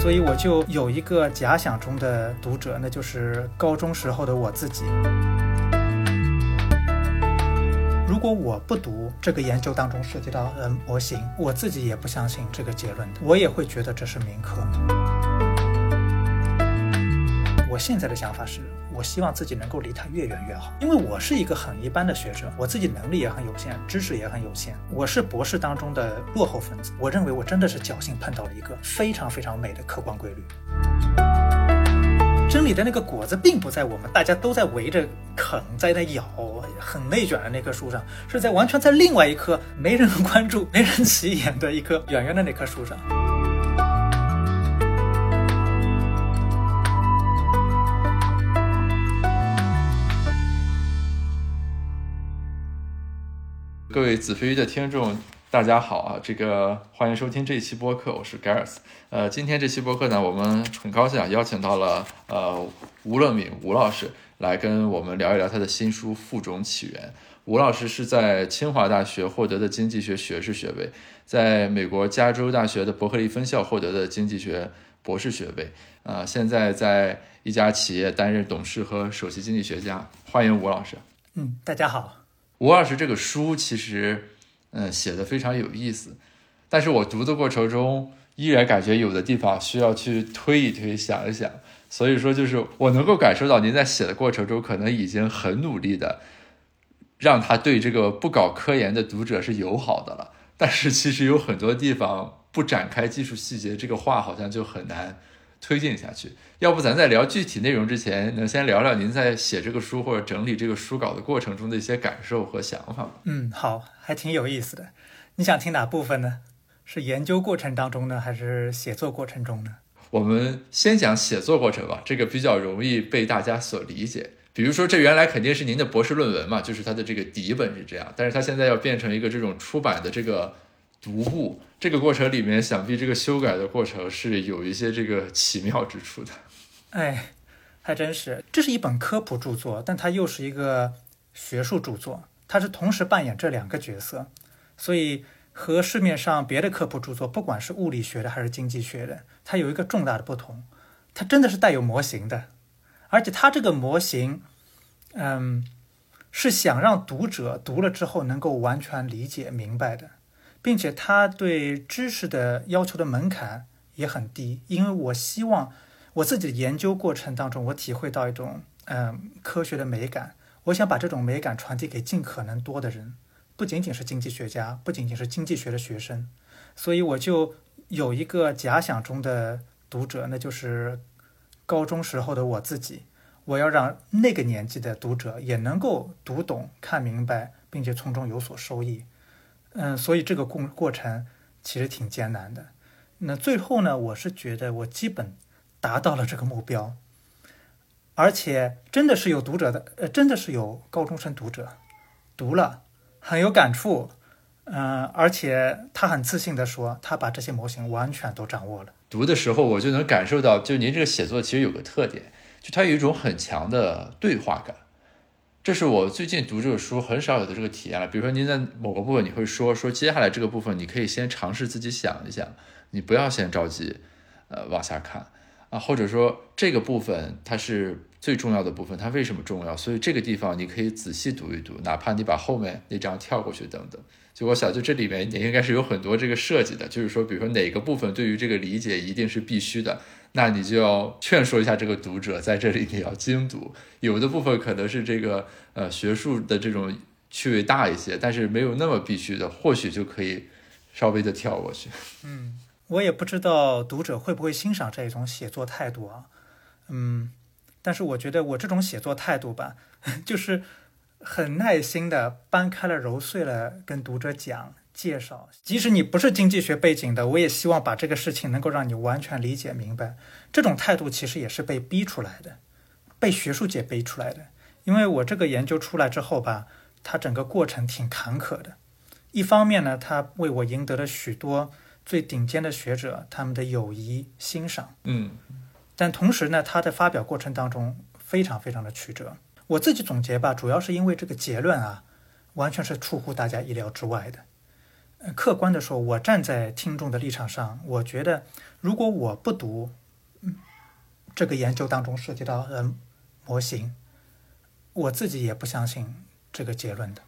所以我就有一个假想中的读者，那就是高中时候的我自己。如果我不读这个研究当中涉及到的模型，我自己也不相信这个结论的，我也会觉得这是民科。我现在的想法是，我希望自己能够离他越远越好，因为我是一个很一般的学者，我自己能力也很有限，知识也很有限，我是博士当中的落后分子。我认为我真的是侥幸碰到了一个非常非常美的客观规律。真理的那个果子并不在我们大家都在围着啃，在那咬，很内卷的那棵树上，是在完全在另外一棵没人关注、没人 起眼的一棵远远的那棵树上。各位子非鱼的听众，大家好啊！这个欢迎收听这一期播客，我是 Gareth。呃，今天这期播客呢，我们很高兴啊，邀请到了呃吴乐敏吴老师来跟我们聊一聊他的新书《负重起源》。吴老师是在清华大学获得的经济学学士学位，在美国加州大学的伯克利分校获得的经济学博士学位。呃，现在在一家企业担任董事和首席经济学家。欢迎吴老师。嗯，大家好。吴老师这个书其实，嗯，写的非常有意思，但是我读的过程中依然感觉有的地方需要去推一推、想一想。所以说，就是我能够感受到您在写的过程中，可能已经很努力的让他对这个不搞科研的读者是友好的了。但是其实有很多地方不展开技术细节，这个话好像就很难。推进下去，要不咱在聊具体内容之前，能先聊聊您在写这个书或者整理这个书稿的过程中的一些感受和想法吗？嗯，好，还挺有意思的。你想听哪部分呢？是研究过程当中呢，还是写作过程中呢？我们先讲写作过程吧，这个比较容易被大家所理解。比如说，这原来肯定是您的博士论文嘛，就是它的这个底本是这样，但是它现在要变成一个这种出版的这个。读物这个过程里面，想必这个修改的过程是有一些这个奇妙之处的。哎，还真是，这是一本科普著作，但它又是一个学术著作，它是同时扮演这两个角色，所以和市面上别的科普著作，不管是物理学的还是经济学的，它有一个重大的不同，它真的是带有模型的，而且它这个模型，嗯，是想让读者读了之后能够完全理解明白的。并且他对知识的要求的门槛也很低，因为我希望我自己的研究过程当中，我体会到一种嗯科学的美感，我想把这种美感传递给尽可能多的人，不仅仅是经济学家，不仅仅是经济学的学生，所以我就有一个假想中的读者，那就是高中时候的我自己，我要让那个年纪的读者也能够读懂、看明白，并且从中有所收益。嗯，所以这个过过程其实挺艰难的。那最后呢，我是觉得我基本达到了这个目标，而且真的是有读者的，呃，真的是有高中生读者读了很有感触，嗯，而且他很自信的说，他把这些模型完全都掌握了。读的时候我就能感受到，就您这个写作其实有个特点，就它有一种很强的对话感。这是我最近读这个书很少有的这个体验了。比如说，您在某个部分你会说说，接下来这个部分你可以先尝试自己想一想，你不要先着急，呃，往下看啊，或者说这个部分它是最重要的部分，它为什么重要？所以这个地方你可以仔细读一读，哪怕你把后面那章跳过去等等。就我想，就这里面也应该是有很多这个设计的，就是说，比如说哪个部分对于这个理解一定是必须的。那你就要劝说一下这个读者，在这里你要精读，有的部分可能是这个呃学术的这种趣味大一些，但是没有那么必须的，或许就可以稍微的跳过去。嗯，我也不知道读者会不会欣赏这种写作态度啊，嗯，但是我觉得我这种写作态度吧，就是很耐心的掰开了揉碎了跟读者讲。介绍，即使你不是经济学背景的，我也希望把这个事情能够让你完全理解明白。这种态度其实也是被逼出来的，被学术界逼出来的。因为我这个研究出来之后吧，它整个过程挺坎坷的。一方面呢，它为我赢得了许多最顶尖的学者他们的友谊欣赏，嗯，但同时呢，它的发表过程当中非常非常的曲折。我自己总结吧，主要是因为这个结论啊，完全是出乎大家意料之外的。客观的说，我站在听众的立场上，我觉得如果我不读，嗯，这个研究当中涉及到的模型，我自己也不相信这个结论的，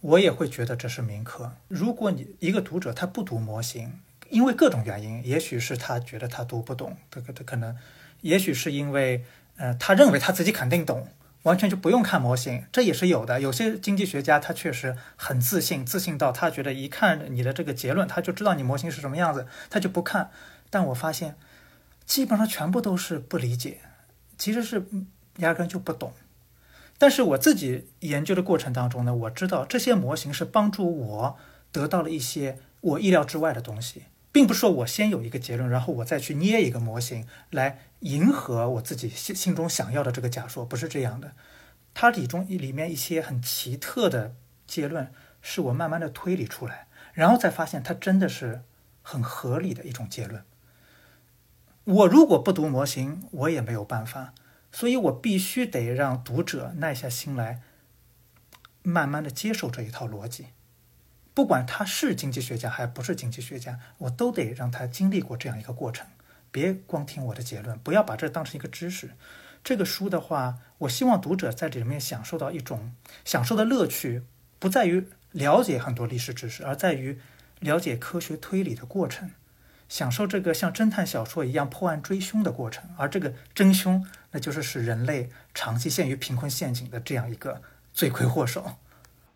我也会觉得这是民科。如果你一个读者他不读模型，因为各种原因，也许是他觉得他读不懂，这个他可能，也许是因为呃他认为他自己肯定懂。完全就不用看模型，这也是有的。有些经济学家他确实很自信，自信到他觉得一看你的这个结论，他就知道你模型是什么样子，他就不看。但我发现，基本上全部都是不理解，其实是压根就不懂。但是我自己研究的过程当中呢，我知道这些模型是帮助我得到了一些我意料之外的东西。并不是说我先有一个结论，然后我再去捏一个模型来迎合我自己心心中想要的这个假说，不是这样的。它里中里面一些很奇特的结论，是我慢慢的推理出来，然后再发现它真的是很合理的一种结论。我如果不读模型，我也没有办法，所以我必须得让读者耐下心来，慢慢的接受这一套逻辑。不管他是经济学家还不是经济学家，我都得让他经历过这样一个过程，别光听我的结论，不要把这当成一个知识。这个书的话，我希望读者在里面享受到一种享受的乐趣，不在于了解很多历史知识，而在于了解科学推理的过程，享受这个像侦探小说一样破案追凶的过程。而这个真凶，那就是使人类长期陷于贫困陷阱的这样一个罪魁祸首。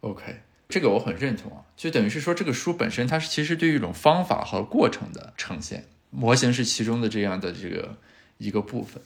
OK。这个我很认同啊，就等于是说，这个书本身它是其实对于一种方法和过程的呈现，模型是其中的这样的这个一个部分。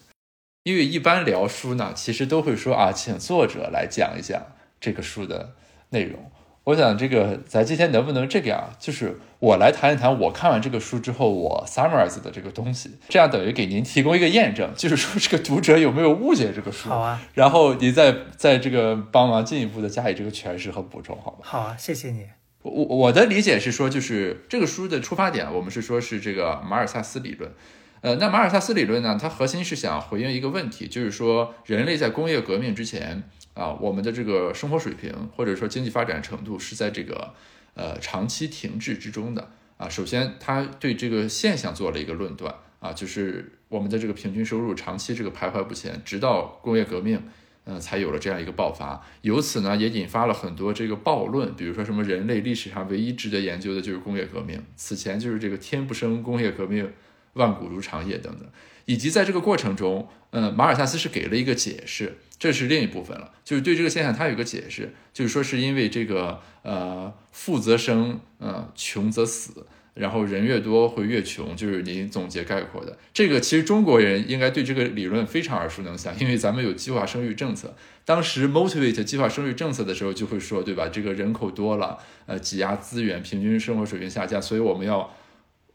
因为一般聊书呢，其实都会说啊，请作者来讲一讲这个书的内容。我想这个咱今天能不能这个样？就是我来谈一谈我看完这个书之后我 summarize 的这个东西，这样等于给您提供一个验证，就是说这个读者有没有误解这个书？好啊，然后您再在这个帮忙进一步的加以这个诠释和补充，好吧？好啊，谢谢你。我我的理解是说，就是这个书的出发点，我们是说是这个马尔萨斯理论。呃，那马尔萨斯理论呢，它核心是想回应一个问题，就是说人类在工业革命之前。啊，我们的这个生活水平或者说经济发展程度是在这个呃长期停滞之中的啊。首先，他对这个现象做了一个论断啊，就是我们的这个平均收入长期这个徘徊不前，直到工业革命，嗯，才有了这样一个爆发。由此呢，也引发了很多这个暴论，比如说什么人类历史上唯一值得研究的就是工业革命，此前就是这个天不生工业革命，万古如长夜等等。以及在这个过程中，嗯，马尔萨斯是给了一个解释。这是另一部分了，就是对这个现象，他有个解释，就是说是因为这个呃富则生，呃穷则死，然后人越多会越穷，就是您总结概括的这个。其实中国人应该对这个理论非常耳熟能详，因为咱们有计划生育政策，当时 motivate 计划生育政策的时候就会说，对吧？这个人口多了，呃挤压资源，平均生活水平下降，所以我们要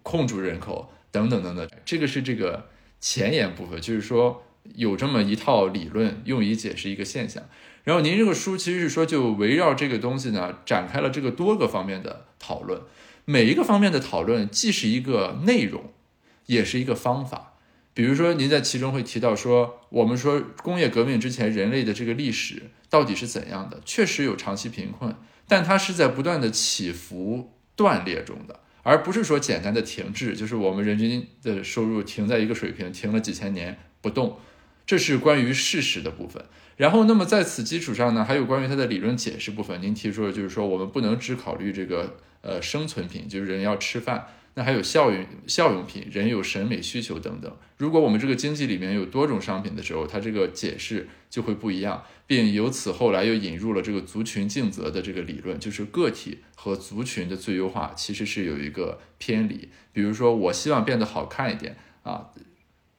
控住人口等等等等。这个是这个前言部分，就是说。有这么一套理论用以解释一个现象，然后您这个书其实是说就围绕这个东西呢展开了这个多个方面的讨论，每一个方面的讨论既是一个内容，也是一个方法。比如说您在其中会提到说，我们说工业革命之前人类的这个历史到底是怎样的？确实有长期贫困，但它是在不断的起伏断裂中的，而不是说简单的停滞，就是我们人均的收入停在一个水平，停了几千年不动。这是关于事实的部分，然后那么在此基础上呢，还有关于它的理论解释部分。您提出的就是说，我们不能只考虑这个呃生存品，就是人要吃饭，那还有效用效用品，人有审美需求等等。如果我们这个经济里面有多种商品的时候，它这个解释就会不一样，并由此后来又引入了这个族群竞择的这个理论，就是个体和族群的最优化其实是有一个偏离。比如说，我希望变得好看一点啊。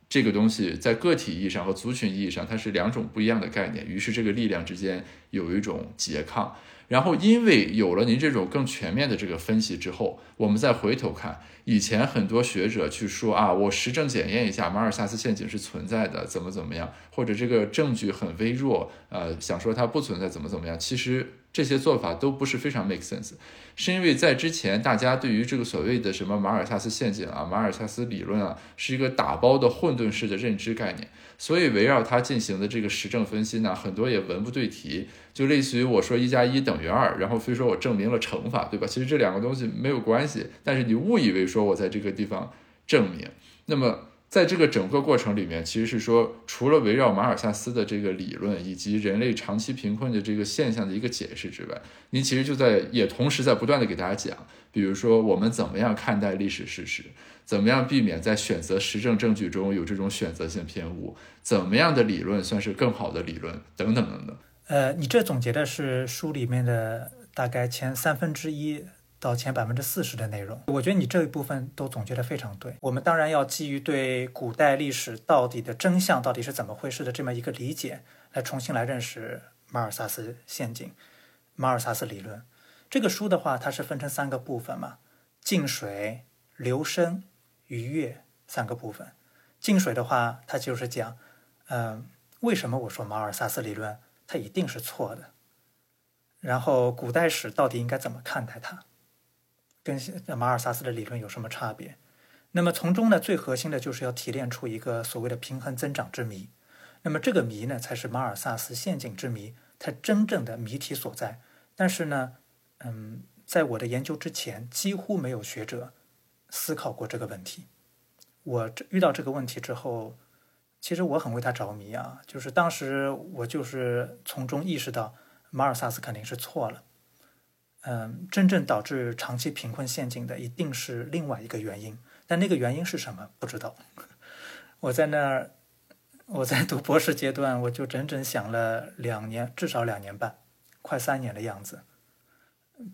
这个东西在个体意义上和族群意义上，它是两种不一样的概念。于是这个力量之间有一种拮抗。然后因为有了您这种更全面的这个分析之后，我们再回头看以前很多学者去说啊，我实证检验一下马尔萨斯陷阱是存在的，怎么怎么样，或者这个证据很微弱，呃，想说它不存在，怎么怎么样。其实。这些做法都不是非常 make sense，是因为在之前大家对于这个所谓的什么马尔萨斯陷阱啊、马尔萨斯理论啊，是一个打包的混沌式的认知概念，所以围绕它进行的这个实证分析呢，很多也文不对题，就类似于我说一加一等于二，然后非说我证明了乘法，对吧？其实这两个东西没有关系，但是你误以为说我在这个地方证明，那么。在这个整个过程里面，其实是说，除了围绕马尔萨斯的这个理论以及人类长期贫困的这个现象的一个解释之外，您其实就在也同时在不断的给大家讲，比如说我们怎么样看待历史事实，怎么样避免在选择实证证据中有这种选择性偏误，怎么样的理论算是更好的理论，等等等等。呃，你这总结的是书里面的大概前三分之一。到前百分之四十的内容，我觉得你这一部分都总结的非常对。我们当然要基于对古代历史到底的真相到底是怎么回事的这么一个理解，来重新来认识马尔萨斯陷阱、马尔萨斯理论。这个书的话，它是分成三个部分嘛：静水、流深、愉悦三个部分。静水的话，它就是讲，嗯，为什么我说马尔萨斯理论它一定是错的？然后古代史到底应该怎么看待它？跟马尔萨斯的理论有什么差别？那么从中呢，最核心的就是要提炼出一个所谓的平衡增长之谜。那么这个谜呢，才是马尔萨斯陷阱之谜，它真正的谜题所在。但是呢，嗯，在我的研究之前，几乎没有学者思考过这个问题。我遇到这个问题之后，其实我很为他着迷啊。就是当时我就是从中意识到，马尔萨斯肯定是错了。嗯，真正导致长期贫困陷阱的一定是另外一个原因，但那个原因是什么不知道。我在那儿，我在读博士阶段，我就整整想了两年，至少两年半，快三年的样子。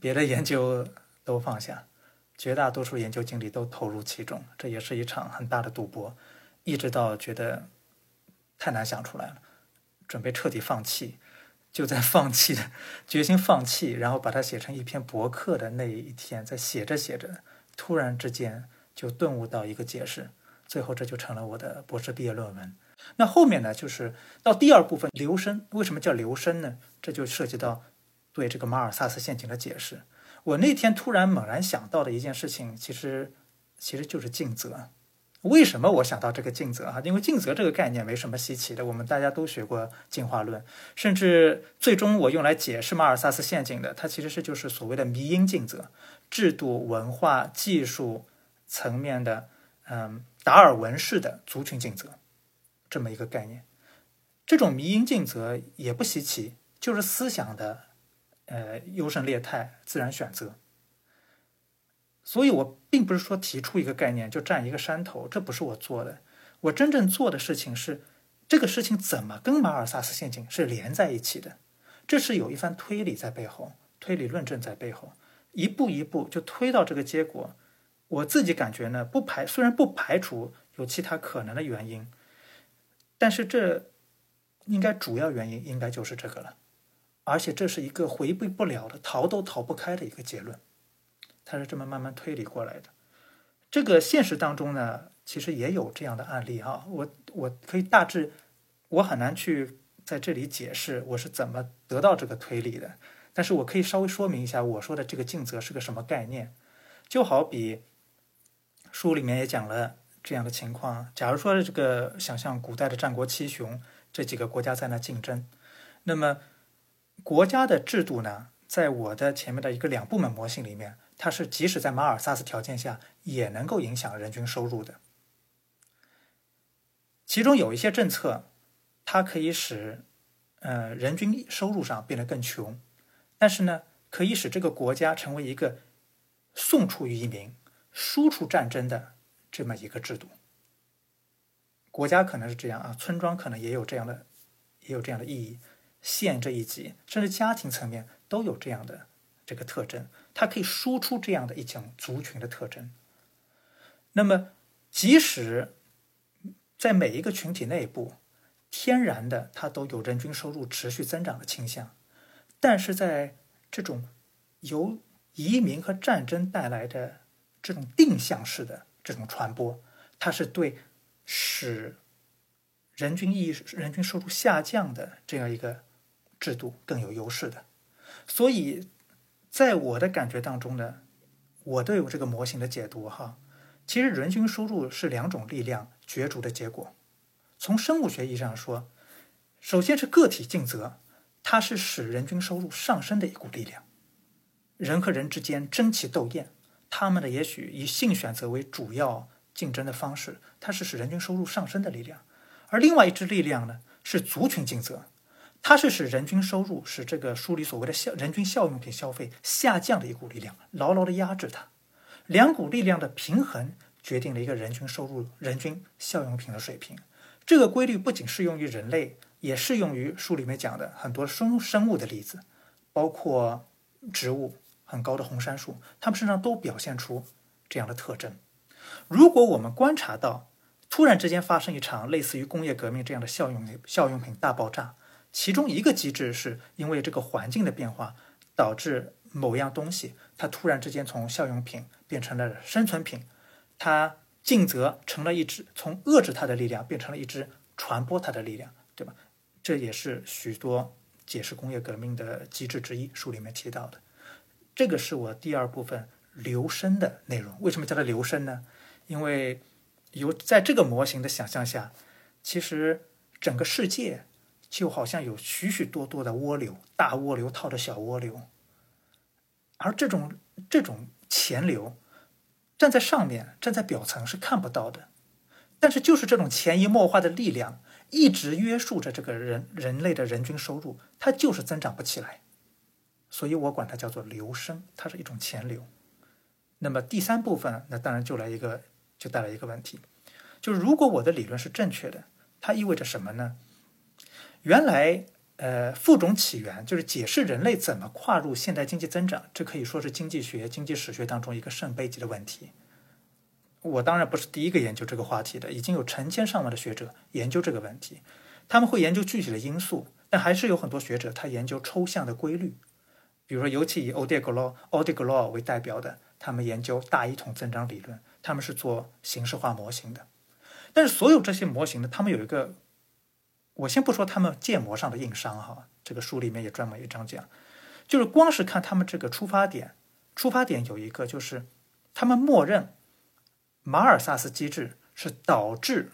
别的研究都放下，绝大多数研究精力都投入其中，这也是一场很大的赌博。一直到觉得太难想出来了，准备彻底放弃。就在放弃的决心放弃，然后把它写成一篇博客的那一天，在写着写着，突然之间就顿悟到一个解释，最后这就成了我的博士毕业论文。那后面呢，就是到第二部分留声，为什么叫留声呢？这就涉及到对这个马尔萨斯陷阱的解释。我那天突然猛然想到的一件事情，其实其实就是尽责。为什么我想到这个尽责啊？因为尽责这个概念没什么稀奇的，我们大家都学过进化论，甚至最终我用来解释马尔萨斯陷阱的，它其实是就是所谓的迷因尽责，制度、文化、技术层面的，嗯，达尔文式的族群尽责，这么一个概念。这种迷因尽责也不稀奇，就是思想的，呃，优胜劣汰、自然选择。所以，我并不是说提出一个概念就占一个山头，这不是我做的。我真正做的事情是，这个事情怎么跟马尔萨斯陷阱是连在一起的？这是有一番推理在背后，推理论证在背后，一步一步就推到这个结果。我自己感觉呢，不排虽然不排除有其他可能的原因，但是这应该主要原因应该就是这个了，而且这是一个回避不了的、逃都逃不开的一个结论。它是这么慢慢推理过来的。这个现实当中呢，其实也有这样的案例哈。我我可以大致，我很难去在这里解释我是怎么得到这个推理的。但是我可以稍微说明一下，我说的这个尽责是个什么概念。就好比书里面也讲了这样的情况：假如说这个想象古代的战国七雄这几个国家在那竞争，那么国家的制度呢，在我的前面的一个两部门模型里面。它是即使在马尔萨斯条件下也能够影响人均收入的。其中有一些政策，它可以使呃人均收入上变得更穷，但是呢，可以使这个国家成为一个送出于移民、输出战争的这么一个制度。国家可能是这样啊，村庄可能也有这样的，也有这样的意义。县这一级，甚至家庭层面都有这样的这个特征。它可以输出这样的一种族群的特征。那么，即使在每一个群体内部，天然的它都有人均收入持续增长的倾向，但是在这种由移民和战争带来的这种定向式的这种传播，它是对使人均意人均收入下降的这样一个制度更有优势的。所以，在我的感觉当中呢，我对我这个模型的解读哈，其实人均收入是两种力量角逐的结果。从生物学意义上说，首先是个体尽责，它是使人均收入上升的一股力量。人和人之间争奇斗艳，他们的也许以性选择为主要竞争的方式，它是使人均收入上升的力量。而另外一支力量呢，是族群尽责，它是使人均收入，使这个书里所谓的效人均效用品消费下降的一股力量，牢牢的压制它。两股力量的平衡决定了一个人均收入、人均效用品的水平。这个规律不仅适用于人类，也适用于书里面讲的很多生生物的例子，包括植物。很高的红杉树，它们身上都表现出这样的特征。如果我们观察到突然之间发生一场类似于工业革命这样的效用效用品大爆炸，其中一个机制是因为这个环境的变化导致某样东西它突然之间从效用品变成了生存品，它尽责成了一支从遏制它的力量变成了一支传播它的力量，对吧？这也是许多解释工业革命的机制之一，书里面提到的。这个是我第二部分留声的内容。为什么叫它留声呢？因为有在这个模型的想象下，其实整个世界就好像有许许多多的涡流，大涡流套着小涡流，而这种这种潜流站在上面，站在表层是看不到的。但是就是这种潜移默化的力量，一直约束着这个人人类的人均收入，它就是增长不起来。所以我管它叫做流升，它是一种潜流。那么第三部分，那当然就来一个，就带来一个问题，就是如果我的理论是正确的，它意味着什么呢？原来，呃，副种起源就是解释人类怎么跨入现代经济增长，这可以说是经济学、经济史学当中一个圣杯级的问题。我当然不是第一个研究这个话题的，已经有成千上万的学者研究这个问题，他们会研究具体的因素，但还是有很多学者他研究抽象的规律。比如说，尤其以欧迪格洛、欧迪格洛为代表的，他们研究大一统增长理论，他们是做形式化模型的。但是，所有这些模型呢，他们有一个，我先不说他们建模上的硬伤哈，这个书里面也专门一章讲，就是光是看他们这个出发点，出发点有一个就是，他们默认马尔萨斯机制是导致、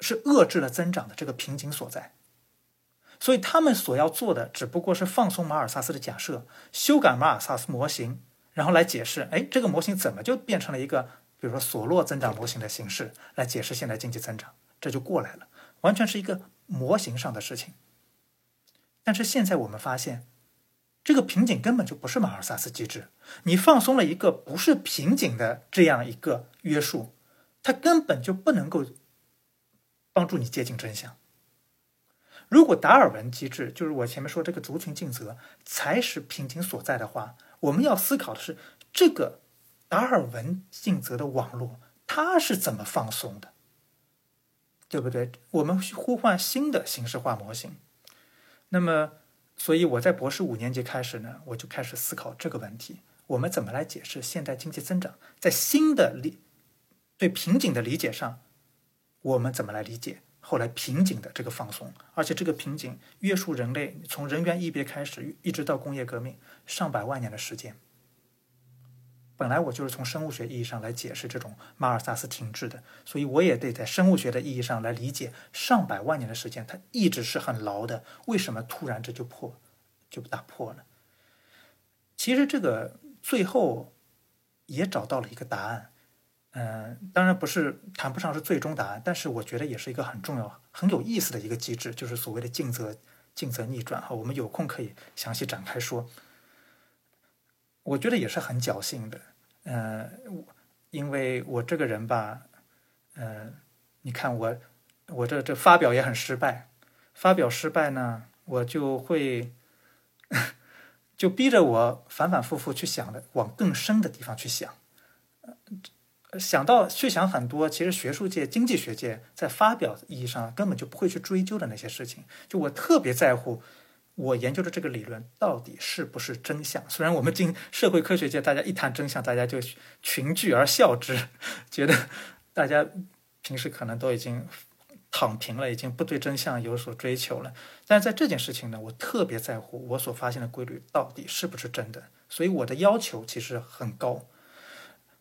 是遏制了增长的这个瓶颈所在。所以他们所要做的只不过是放松马尔萨斯的假设，修改马尔萨斯模型，然后来解释，哎，这个模型怎么就变成了一个，比如说索洛增长模型的形式来解释现在经济增长，这就过来了，完全是一个模型上的事情。但是现在我们发现，这个瓶颈根本就不是马尔萨斯机制，你放松了一个不是瓶颈的这样一个约束，它根本就不能够帮助你接近真相。如果达尔文机制就是我前面说这个族群尽责才是瓶颈所在的话，我们要思考的是这个达尔文尽责的网络它是怎么放松的，对不对？我们呼唤新的形式化模型。那么，所以我在博士五年级开始呢，我就开始思考这个问题：我们怎么来解释现代经济增长在新的理对瓶颈的理解上，我们怎么来理解？后来瓶颈的这个放松，而且这个瓶颈约束人类从人猿异别开始，一直到工业革命上百万年的时间。本来我就是从生物学意义上来解释这种马尔萨斯停滞的，所以我也得在生物学的意义上来理解上百万年的时间，它一直是很牢的，为什么突然这就破，就打破了？其实这个最后也找到了一个答案。嗯，当然不是谈不上是最终答案，但是我觉得也是一个很重要、很有意思的一个机制，就是所谓的尽责、尽责逆转哈。我们有空可以详细展开说。我觉得也是很侥幸的，嗯，因为我这个人吧，嗯，你看我，我这这发表也很失败，发表失败呢，我就会 就逼着我反反复复去想的，往更深的地方去想。想到去想很多，其实学术界、经济学界在发表意义上根本就不会去追究的那些事情。就我特别在乎，我研究的这个理论到底是不是真相。虽然我们进社会科学界，大家一谈真相，大家就群聚而笑之，觉得大家平时可能都已经躺平了，已经不对真相有所追求了。但是在这件事情呢，我特别在乎我所发现的规律到底是不是真的，所以我的要求其实很高。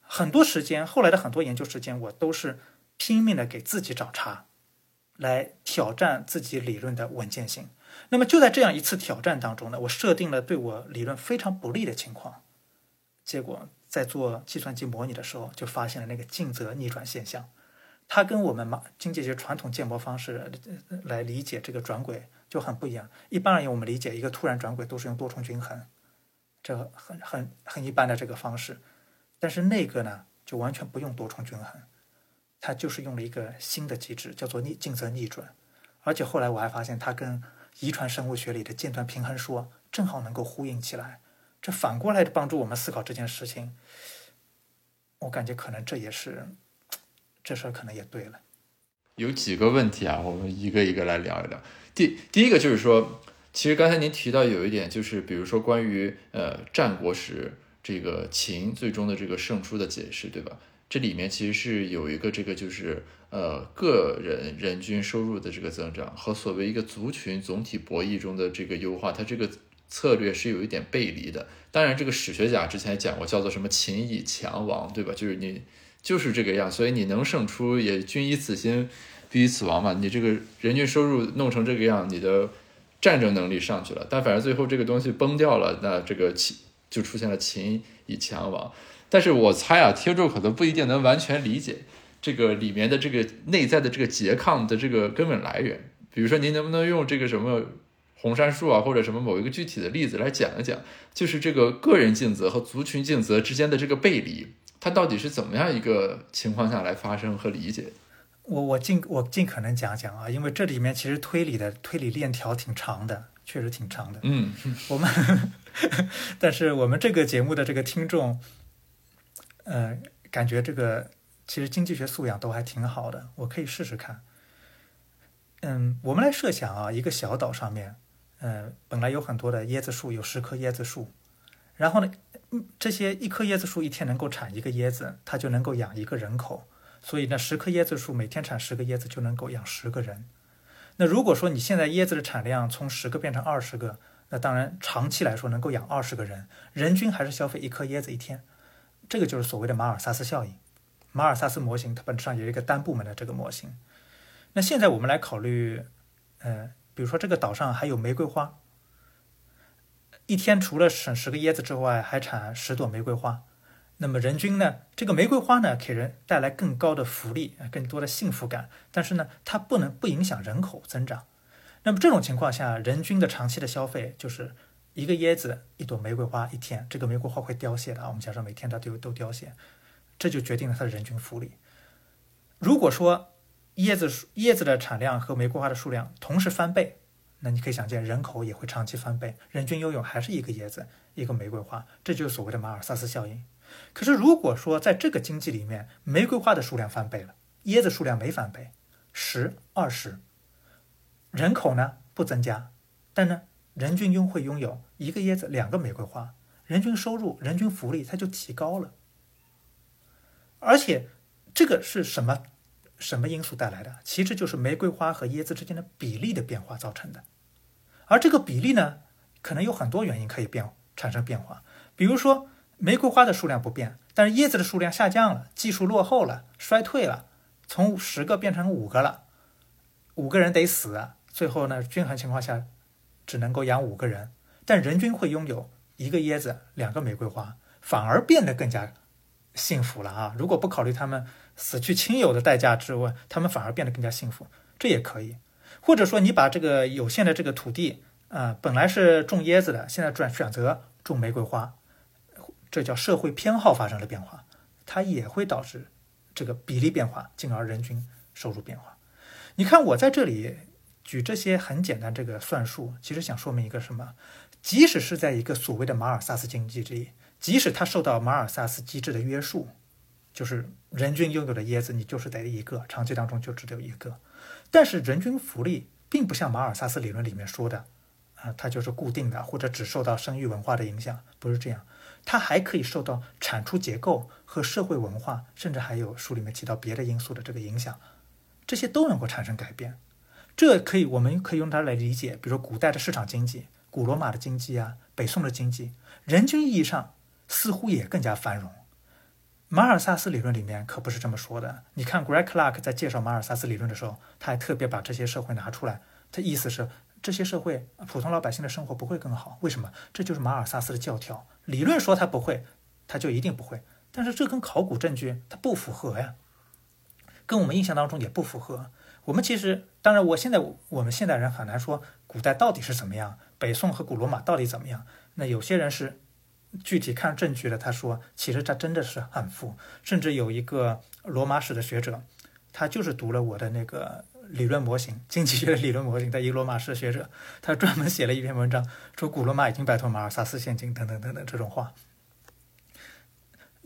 很多时间，后来的很多研究时间，我都是拼命的给自己找茬，来挑战自己理论的稳健性。那么就在这样一次挑战当中呢，我设定了对我理论非常不利的情况，结果在做计算机模拟的时候，就发现了那个近则逆转现象。它跟我们马经济学传统建模方式来理解这个转轨就很不一样。一般而言，我们理解一个突然转轨都是用多重均衡，这很很很一般的这个方式。但是那个呢，就完全不用多重均衡，它就是用了一个新的机制，叫做逆近则逆转。而且后来我还发现，它跟遗传生物学里的间断平衡说正好能够呼应起来。这反过来帮助我们思考这件事情，我感觉可能这也是。这事儿可能也对了，有几个问题啊，我们一个一个来聊一聊。第第一个就是说，其实刚才您提到有一点，就是比如说关于呃战国时这个秦最终的这个胜出的解释，对吧？这里面其实是有一个这个就是呃个人人均收入的这个增长和所谓一个族群总体博弈中的这个优化，它这个策略是有一点背离的。当然，这个史学家之前讲过，叫做什么秦以强亡，对吧？就是你。就是这个样，所以你能胜出也均以此心，必以此亡嘛。你这个人均收入弄成这个样，你的战争能力上去了，但反正最后这个东西崩掉了，那这个秦就出现了秦以强亡。但是我猜啊，听众可能不一定能完全理解这个里面的这个内在的这个拮抗的这个根本来源。比如说，您能不能用这个什么红杉树啊，或者什么某一个具体的例子来讲一讲，就是这个个人尽责和族群尽责之间的这个背离？它到底是怎么样一个情况下来发生和理解？我我尽我尽可能讲讲啊，因为这里面其实推理的推理链条挺长的，确实挺长的。嗯，我们 但是我们这个节目的这个听众，呃，感觉这个其实经济学素养都还挺好的，我可以试试看。嗯，我们来设想啊，一个小岛上面，呃，本来有很多的椰子树，有十棵椰子树，然后呢？这些一棵椰子树一天能够产一个椰子，它就能够养一个人口。所以呢，十棵椰子树每天产十个椰子就能够养十个人。那如果说你现在椰子的产量从十个变成二十个，那当然长期来说能够养二十个人，人均还是消费一颗椰子一天。这个就是所谓的马尔萨斯效应。马尔萨斯模型它本质上有一个单部门的这个模型。那现在我们来考虑，呃，比如说这个岛上还有玫瑰花。一天除了省十个椰子之外，还产十朵玫瑰花。那么人均呢？这个玫瑰花呢，给人带来更高的福利，更多的幸福感。但是呢，它不能不影响人口增长。那么这种情况下，人均的长期的消费就是一个椰子，一朵玫瑰花一天。这个玫瑰花会凋谢的啊。我们假设每天它都都凋谢，这就决定了它的人均福利。如果说椰子椰子的产量和玫瑰花的数量同时翻倍。那你可以想见，人口也会长期翻倍，人均拥有还是一个椰子，一个玫瑰花，这就是所谓的马尔萨斯效应。可是如果说在这个经济里面，玫瑰花的数量翻倍了，椰子数量没翻倍，十、二十，人口呢不增加，但呢人均拥会拥有一个椰子，两个玫瑰花，人均收入、人均福利它就提高了。而且这个是什么什么因素带来的？其实就是玫瑰花和椰子之间的比例的变化造成的。而这个比例呢，可能有很多原因可以变产生变化。比如说，玫瑰花的数量不变，但是椰子的数量下降了，技术落后了，衰退了，从十个变成五个了，五个人得死。最后呢，均衡情况下只能够养五个人，但人均会拥有一个椰子、两个玫瑰花，反而变得更加幸福了啊！如果不考虑他们死去亲友的代价之外，他们反而变得更加幸福，这也可以。或者说，你把这个有限的这个土地，啊，本来是种椰子的，现在转选择种玫瑰花，这叫社会偏好发生了变化，它也会导致这个比例变化，进而人均收入变化。你看，我在这里举这些很简单这个算术，其实想说明一个什么？即使是在一个所谓的马尔萨斯经济里，即使它受到马尔萨斯机制的约束，就是人均拥有的椰子，你就是得一个，长期当中就只有一个。但是人均福利并不像马尔萨斯理论里面说的，啊，它就是固定的，或者只受到生育文化的影响，不是这样，它还可以受到产出结构和社会文化，甚至还有书里面提到别的因素的这个影响。这些都能够产生改变。这可以，我们可以用它来理解，比如说古代的市场经济，古罗马的经济啊，北宋的经济，人均意义上似乎也更加繁荣。马尔萨斯理论里面可不是这么说的。你看，Greg Clark 在介绍马尔萨斯理论的时候，他还特别把这些社会拿出来，他意思是这些社会普通老百姓的生活不会更好。为什么？这就是马尔萨斯的教条。理论说他不会，他就一定不会。但是这跟考古证据它不符合呀，跟我们印象当中也不符合。我们其实，当然，我现在我们现代人很难说古代到底是怎么样，北宋和古罗马到底怎么样。那有些人是具体看证据的，他说其实他真的是很富，甚至有一个罗马史的学者，他就是读了我的那个理论模型，经济学的理论模型，的一个罗马史学者，他专门写了一篇文章，说古罗马已经摆脱马尔萨斯陷阱等等等等这种话。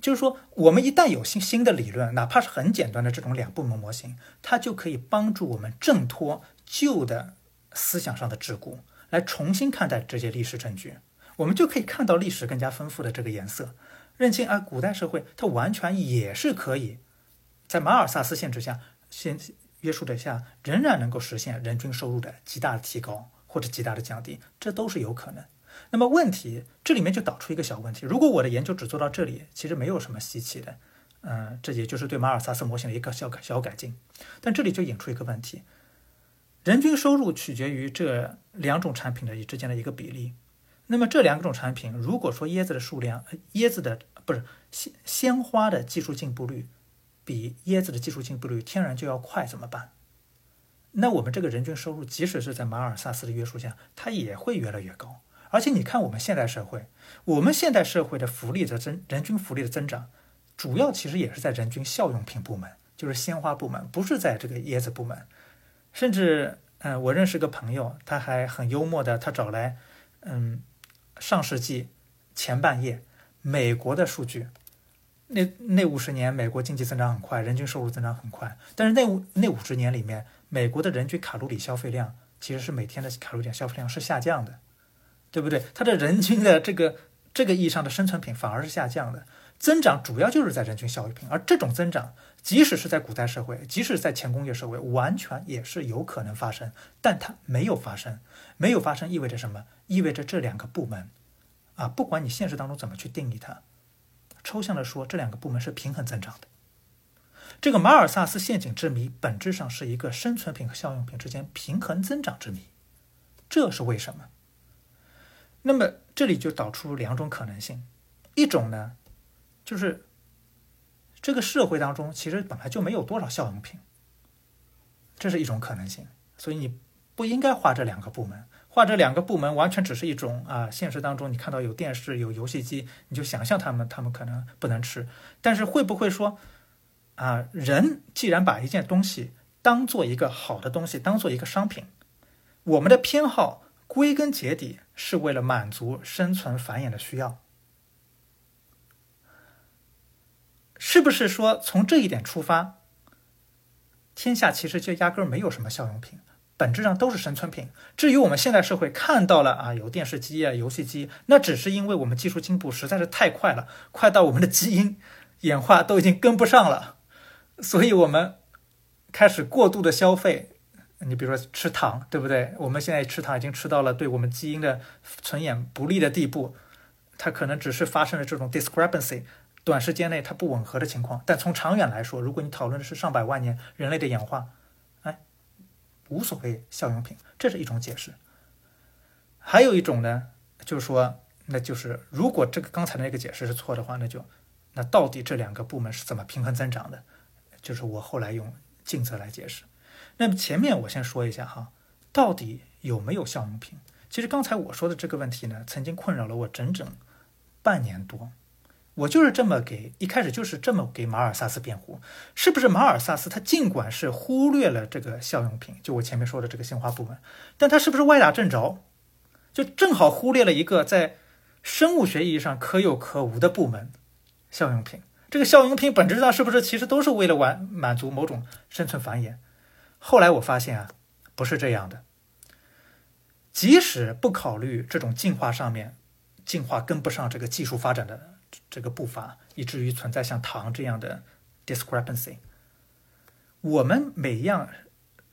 就是说，我们一旦有新新的理论，哪怕是很简单的这种两部门模型，它就可以帮助我们挣脱旧的思想上的桎梏，来重新看待这些历史证据。我们就可以看到历史更加丰富的这个颜色，认清啊，古代社会它完全也是可以在马尔萨斯限制下、限约束的下，仍然能够实现人均收入的极大的提高或者极大的降低，这都是有可能。那么问题这里面就导出一个小问题：如果我的研究只做到这里，其实没有什么稀奇的，嗯，这也就是对马尔萨斯模型的一个小小改进。但这里就引出一个问题：人均收入取决于这两种产品的之间的一个比例。那么这两种产品，如果说椰子的数量，椰子的不是鲜鲜花的技术进步率比椰子的技术进步率天然就要快，怎么办？那我们这个人均收入，即使是在马尔萨斯的约束下，它也会越来越高。而且你看，我们现代社会，我们现代社会的福利的增，人均福利的增长，主要其实也是在人均效用品部门，就是鲜花部门，不是在这个椰子部门。甚至，嗯，我认识个朋友，他还很幽默的，他找来，嗯，上世纪前半叶美国的数据，那那五十年美国经济增长很快，人均收入增长很快，但是那五那五十年里面，美国的人均卡路里消费量其实是每天的卡路里消费量是下降的。对不对？它的人均的这个这个意义上的生存品反而是下降的，增长主要就是在人均消费品，而这种增长，即使是在古代社会，即使在前工业社会，完全也是有可能发生，但它没有发生，没有发生意味着什么？意味着这两个部门，啊，不管你现实当中怎么去定义它，抽象的说，这两个部门是平衡增长的。这个马尔萨斯陷阱之谜，本质上是一个生存品和效用品之间平衡增长之谜，这是为什么？那么这里就导出两种可能性，一种呢，就是这个社会当中其实本来就没有多少效用品，这是一种可能性，所以你不应该画这两个部门，画这两个部门完全只是一种啊，现实当中你看到有电视有游戏机，你就想象他们他们可能不能吃，但是会不会说啊，人既然把一件东西当做一个好的东西，当做一个商品，我们的偏好。归根结底是为了满足生存繁衍的需要，是不是说从这一点出发，天下其实就压根儿没有什么效用品，本质上都是生存品。至于我们现代社会看到了啊有电视机啊游戏机，那只是因为我们技术进步实在是太快了，快到我们的基因演化都已经跟不上了，所以我们开始过度的消费。你比如说吃糖，对不对？我们现在吃糖已经吃到了对我们基因的存演不利的地步，它可能只是发生了这种 discrepancy，短时间内它不吻合的情况。但从长远来说，如果你讨论的是上百万年人类的演化，哎，无所谓效用品，这是一种解释。还有一种呢，就是说，那就是如果这个刚才的那个解释是错的话，那就那到底这两个部门是怎么平衡增长的？就是我后来用镜子来解释。那么前面我先说一下哈，到底有没有效用品？其实刚才我说的这个问题呢，曾经困扰了我整整半年多。我就是这么给一开始就是这么给马尔萨斯辩护，是不是马尔萨斯他尽管是忽略了这个效用品，就我前面说的这个鲜花部门，但他是不是歪打正着，就正好忽略了一个在生物学意义上可有可无的部门——效用品。这个效用品本质上是不是其实都是为了完满足某种生存繁衍？后来我发现啊，不是这样的。即使不考虑这种进化上面，进化跟不上这个技术发展的这个步伐，以至于存在像糖这样的 discrepancy，我们每样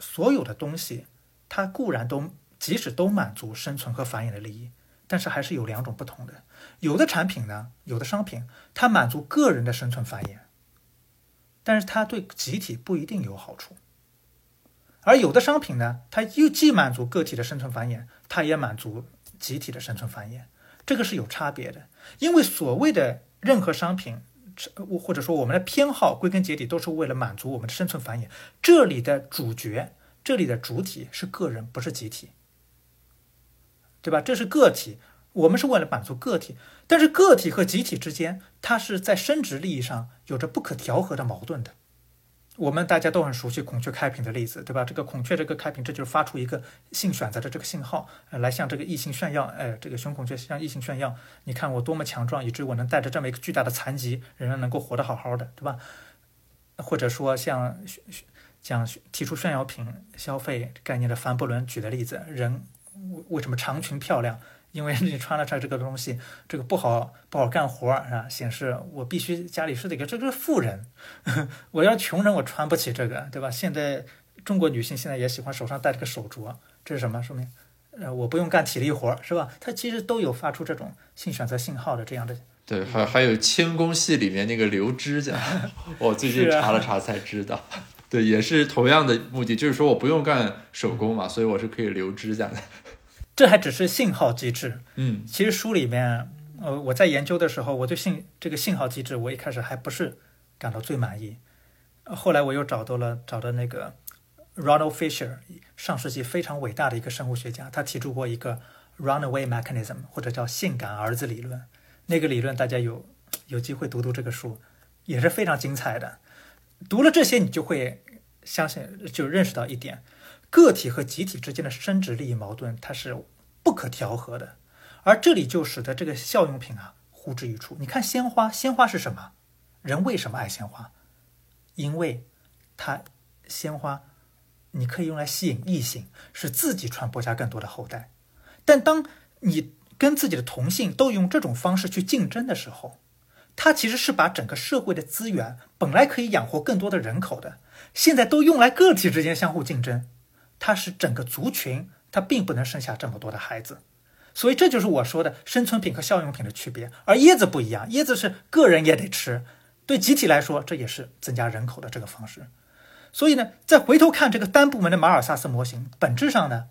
所有的东西，它固然都即使都满足生存和繁衍的利益，但是还是有两种不同的。有的产品呢，有的商品，它满足个人的生存繁衍，但是它对集体不一定有好处。而有的商品呢，它又既满足个体的生存繁衍，它也满足集体的生存繁衍，这个是有差别的。因为所谓的任何商品，或者说我们的偏好，归根结底都是为了满足我们的生存繁衍。这里的主角，这里的主体是个人，不是集体，对吧？这是个体，我们是为了满足个体，但是个体和集体之间，它是在生殖利益上有着不可调和的矛盾的。我们大家都很熟悉孔雀开屏的例子，对吧？这个孔雀这个开屏，这就是发出一个性选择的这个信号，呃，来向这个异性炫耀。哎，这个雄孔雀向异性炫耀，你看我多么强壮，以至于我能带着这么一个巨大的残疾，仍然能够活得好好的，对吧？或者说像讲提出炫耀品消费概念的凡伯伦举的例子，人为什么长裙漂亮？因为你穿了穿这个东西，这个不好不好干活啊，显示我必须家里是这个这个富人，我要穷人我穿不起这个，对吧？现在中国女性现在也喜欢手上戴这个手镯，这是什么？说明呃我不用干体力活，是吧？它其实都有发出这种性选择信号的这样的。对，还还有轻功戏里面那个留指甲，我最近查了查才知道，对，也是同样的目的，就是说我不用干手工嘛，所以我是可以留指甲的。这还只是信号机制，嗯，其实书里面，呃，我在研究的时候，我对信这个信号机制，我一开始还不是感到最满意，后来我又找到了找到那个 Ronald Fisher，上世纪非常伟大的一个生物学家，他提出过一个 runaway mechanism，或者叫性感儿子理论，那个理论大家有有机会读读这个书，也是非常精彩的，读了这些你就会相信，就认识到一点。个体和集体之间的生殖利益矛盾，它是不可调和的，而这里就使得这个效用品啊呼之欲出。你看鲜花，鲜花是什么？人为什么爱鲜花？因为它鲜花你可以用来吸引异性，使自己传播下更多的后代。但当你跟自己的同性都用这种方式去竞争的时候，它其实是把整个社会的资源本来可以养活更多的人口的，现在都用来个体之间相互竞争。它是整个族群，它并不能生下这么多的孩子，所以这就是我说的生存品和效用品的区别。而椰子不一样，椰子是个人也得吃，对集体来说，这也是增加人口的这个方式。所以呢，再回头看这个单部门的马尔萨斯模型，本质上呢，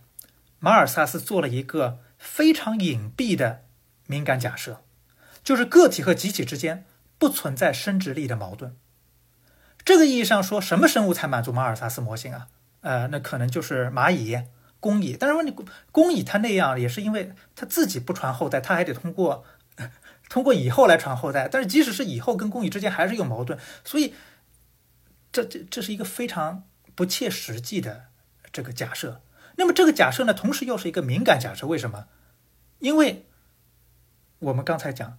马尔萨斯做了一个非常隐蔽的敏感假设，就是个体和集体之间不存在生殖力的矛盾。这个意义上说，什么生物才满足马尔萨斯模型啊？呃，那可能就是蚂蚁、工蚁。但是问你工蚁它那样也是因为它自己不传后代，它还得通过 通过蚁后来传后代。但是即使是蚁后跟工蚁之间还是有矛盾，所以这这这是一个非常不切实际的这个假设。那么这个假设呢，同时又是一个敏感假设。为什么？因为我们刚才讲，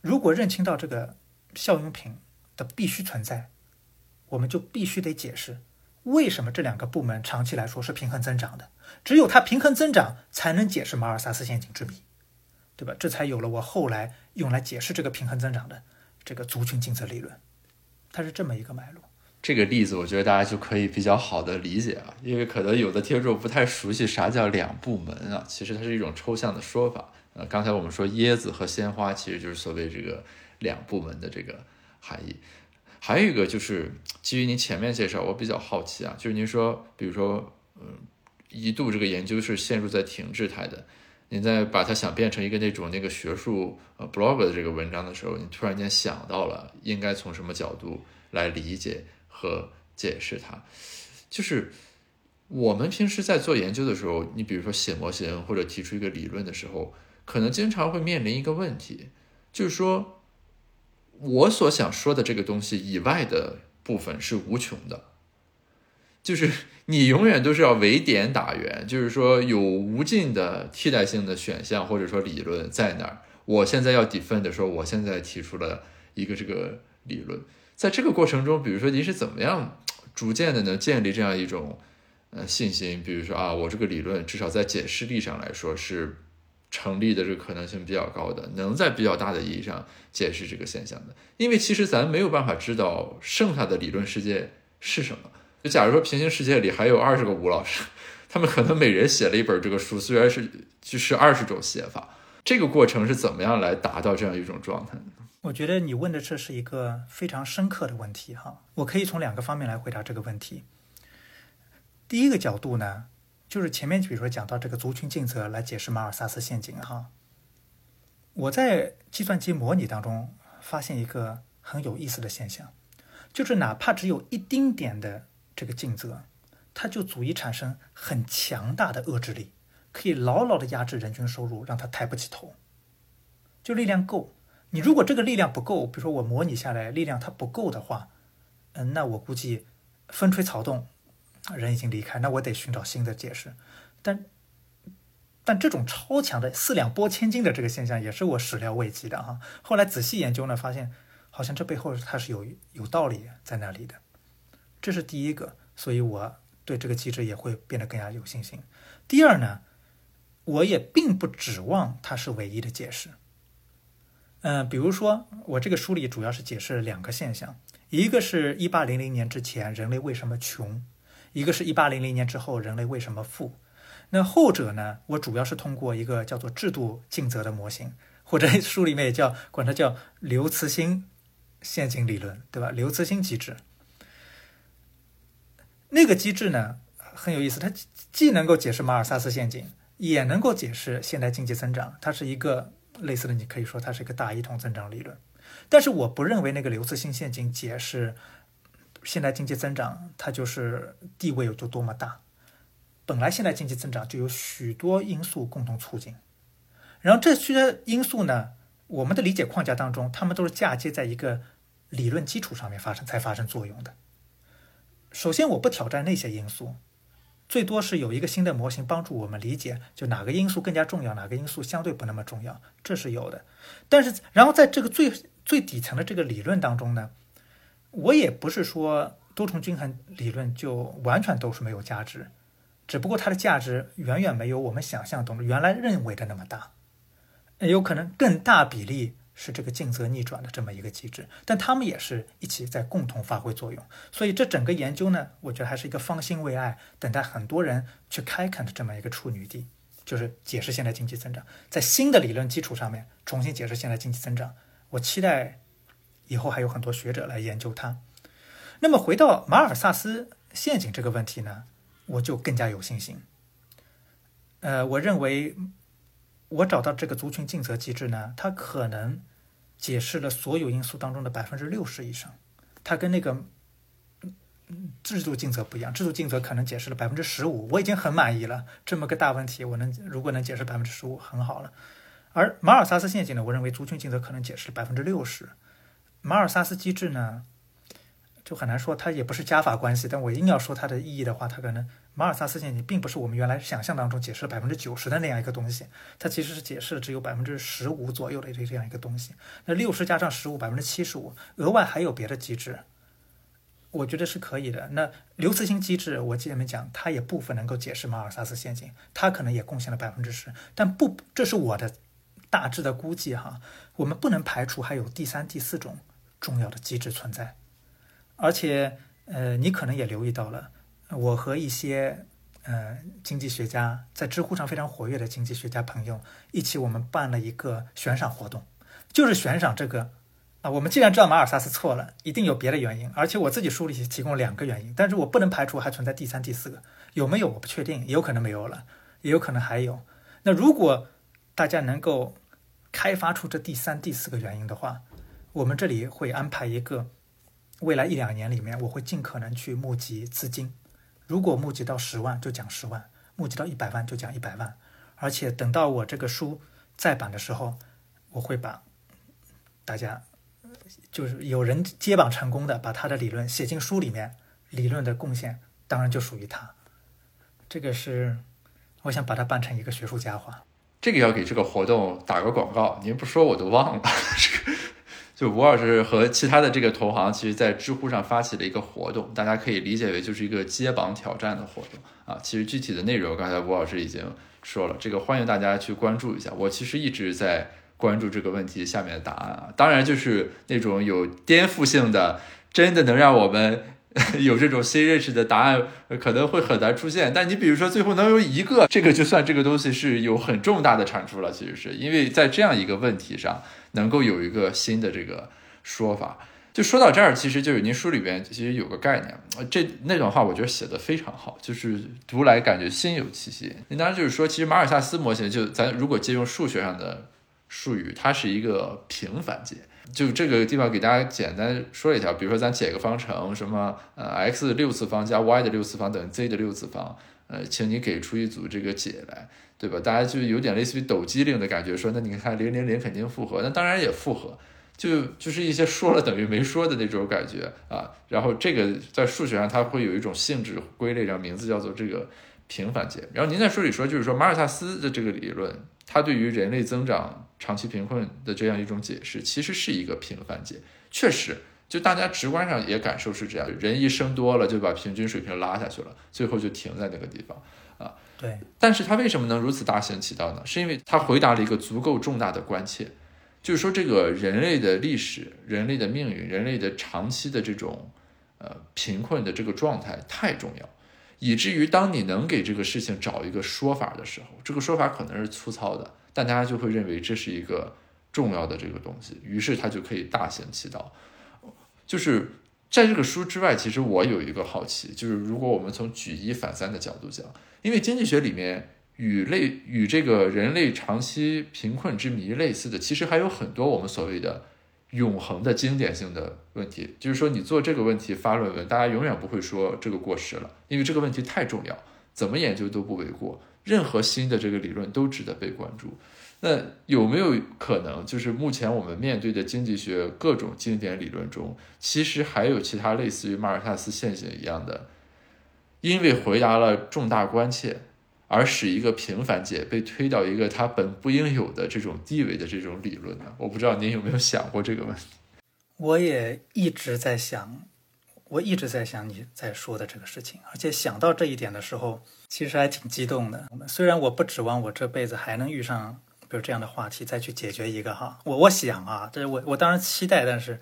如果认清到这个效用品的必须存在，我们就必须得解释。为什么这两个部门长期来说是平衡增长的？只有它平衡增长，才能解释马尔萨斯陷阱之谜，对吧？这才有了我后来用来解释这个平衡增长的这个族群竞争理论，它是这么一个脉络。这个例子我觉得大家就可以比较好的理解啊，因为可能有的听众不太熟悉啥叫两部门啊，其实它是一种抽象的说法。呃，刚才我们说椰子和鲜花，其实就是所谓这个两部门的这个含义。还有一个就是基于您前面介绍，我比较好奇啊，就是您说，比如说，嗯，一度这个研究是陷入在停滞态的，您在把它想变成一个那种那个学术呃 blog 的这个文章的时候，你突然间想到了应该从什么角度来理解和解释它，就是我们平时在做研究的时候，你比如说写模型或者提出一个理论的时候，可能经常会面临一个问题，就是说。我所想说的这个东西以外的部分是无穷的，就是你永远都是要围点打圆，就是说有无尽的替代性的选项或者说理论在那儿。我现在要 defend 的时候，我现在提出了一个这个理论，在这个过程中，比如说你是怎么样逐渐的能建立这样一种呃信心？比如说啊，我这个理论至少在解释力上来说是。成立的这个可能性比较高的，能在比较大的意义上解释这个现象的，因为其实咱没有办法知道剩下的理论世界是什么？就假如说平行世界里还有二十个吴老师，他们可能每人写了一本这个书，虽然是就是二十种写法，这个过程是怎么样来达到这样一种状态呢？我觉得你问的这是一个非常深刻的问题哈，我可以从两个方面来回答这个问题。第一个角度呢，就是前面比如说讲到这个族群尽责来解释马尔萨斯陷阱哈，我在计算机模拟当中发现一个很有意思的现象，就是哪怕只有一丁点的这个尽责，它就足以产生很强大的遏制力，可以牢牢的压制人均收入，让它抬不起头，就力量够。你如果这个力量不够，比如说我模拟下来力量它不够的话，嗯，那我估计风吹草动，人已经离开，那我得寻找新的解释。但但这种超强的四两拨千斤的这个现象，也是我始料未及的哈。后来仔细研究呢，发现好像这背后它是有有道理在那里的。这是第一个，所以我对这个机制也会变得更加有信心。第二呢，我也并不指望它是唯一的解释。嗯，比如说我这个书里主要是解释两个现象，一个是一八零零年之前人类为什么穷，一个是一八零零年之后人类为什么富。那后者呢，我主要是通过一个叫做制度尽责的模型，或者 书里面也叫管它叫刘慈欣陷阱理论，对吧？刘慈欣机制，那个机制呢很有意思，它既能够解释马尔萨斯陷阱，也能够解释现代经济增长，它是一个。类似的，你可以说它是一个大一统增长理论，但是我不认为那个刘慈欣陷阱解释现代经济增长，它就是地位有多么大。本来现代经济增长就有许多因素共同促进，然后这些因素呢，我们的理解框架当中，它们都是嫁接在一个理论基础上面发生才发生作用的。首先，我不挑战那些因素。最多是有一个新的模型帮助我们理解，就哪个因素更加重要，哪个因素相对不那么重要，这是有的。但是，然后在这个最最底层的这个理论当中呢，我也不是说多重均衡理论就完全都是没有价值，只不过它的价值远远没有我们想象中原来认为的那么大，有可能更大比例。是这个尽责逆转的这么一个机制，但他们也是一起在共同发挥作用，所以这整个研究呢，我觉得还是一个方兴未艾，等待很多人去开垦的这么一个处女地，就是解释现代经济增长，在新的理论基础上面重新解释现代经济增长。我期待以后还有很多学者来研究它。那么回到马尔萨斯陷阱这个问题呢，我就更加有信心。呃，我认为。我找到这个族群尽责机制呢，它可能解释了所有因素当中的百分之六十以上。它跟那个制度尽责不一样，制度尽责可能解释了百分之十五，我已经很满意了。这么个大问题，我能如果能解释百分之十五，很好了。而马尔萨斯陷阱呢，我认为族群尽责可能解释了百分之六十。马尔萨斯机制呢？就很难说，它也不是加法关系。但我硬要说它的意义的话，它可能马尔萨斯陷阱并不是我们原来想象当中解释了百分之九十的那样一个东西，它其实是解释了只有百分之十五左右的这这样一个东西。那六十加上十五，百分之七十五，额外还有别的机制，我觉得是可以的。那刘慈欣机制，我前面讲，它也部分能够解释马尔萨斯陷阱，它可能也贡献了百分之十，但不，这是我的大致的估计哈。我们不能排除还有第三、第四种重要的机制存在。而且，呃，你可能也留意到了，我和一些呃经济学家在知乎上非常活跃的经济学家朋友一起，我们办了一个悬赏活动，就是悬赏这个啊。我们既然知道马尔萨斯错了，一定有别的原因，而且我自己书里提供两个原因，但是我不能排除还存在第三、第四个，有没有我不确定，也有可能没有了，也有可能还有。那如果大家能够开发出这第三、第四个原因的话，我们这里会安排一个。未来一两年里面，我会尽可能去募集资金。如果募集到十万，就讲十万；募集到一百万，就讲一百万。而且等到我这个书再版的时候，我会把大家就是有人接榜成功的，把他的理论写进书里面，理论的贡献当然就属于他。这个是我想把它办成一个学术佳话。这个要给这个活动打个广告，您不说我都忘了。就吴老师和其他的这个同行，其实，在知乎上发起了一个活动，大家可以理解为就是一个接榜挑战的活动啊。其实具体的内容，刚才吴老师已经说了，这个欢迎大家去关注一下。我其实一直在关注这个问题下面的答案啊，当然就是那种有颠覆性的，真的能让我们 有这种新认识的答案可能会很难出现。但你比如说最后能有一个，这个就算这个东西是有很重大的产出了。其实是因为在这样一个问题上能够有一个新的这个说法。就说到这儿，其实就是您书里边其实有个概念，这那段话我觉得写的非常好，就是读来感觉心有戚戚。您当然就是说，其实马尔萨斯模型就咱如果借用数学上的术语，它是一个平凡解。就这个地方给大家简单说一下，比如说咱解个方程，什么呃 x 的六次方加 y 的六次方等于 z 的六次方，呃，请你给出一组这个解来，对吧？大家就有点类似于抖机灵的感觉，说那你看零零零肯定复合，那当然也复合。就就是一些说了等于没说的那种感觉啊，然后这个在数学上它会有一种性质归类，然后名字叫做这个平凡解。然后您在书里说，就是说马尔萨斯的这个理论，它对于人类增长长期贫困的这样一种解释，其实是一个平凡解。确实，就大家直观上也感受是这样，人一生多了就把平均水平拉下去了，最后就停在那个地方啊。对。但是他为什么能如此大行其道呢？是因为他回答了一个足够重大的关切。就是说，这个人类的历史、人类的命运、人类的长期的这种呃贫困的这个状态太重要，以至于当你能给这个事情找一个说法的时候，这个说法可能是粗糙的，但大家就会认为这是一个重要的这个东西，于是他就可以大行其道。就是在这个书之外，其实我有一个好奇，就是如果我们从举一反三的角度讲，因为经济学里面。与类与这个人类长期贫困之谜类似的，其实还有很多我们所谓的永恒的经典性的问题。就是说，你做这个问题发论文，大家永远不会说这个过时了，因为这个问题太重要，怎么研究都不为过。任何新的这个理论都值得被关注。那有没有可能，就是目前我们面对的经济学各种经典理论中，其实还有其他类似于马尔萨斯陷阱一样的，因为回答了重大关切。而使一个平凡解被推到一个它本不应有的这种地位的这种理论呢？我不知道您有没有想过这个问题。我也一直在想，我一直在想你在说的这个事情，而且想到这一点的时候，其实还挺激动的。虽然我不指望我这辈子还能遇上比如这样的话题再去解决一个哈，我我想啊，这我我当然期待，但是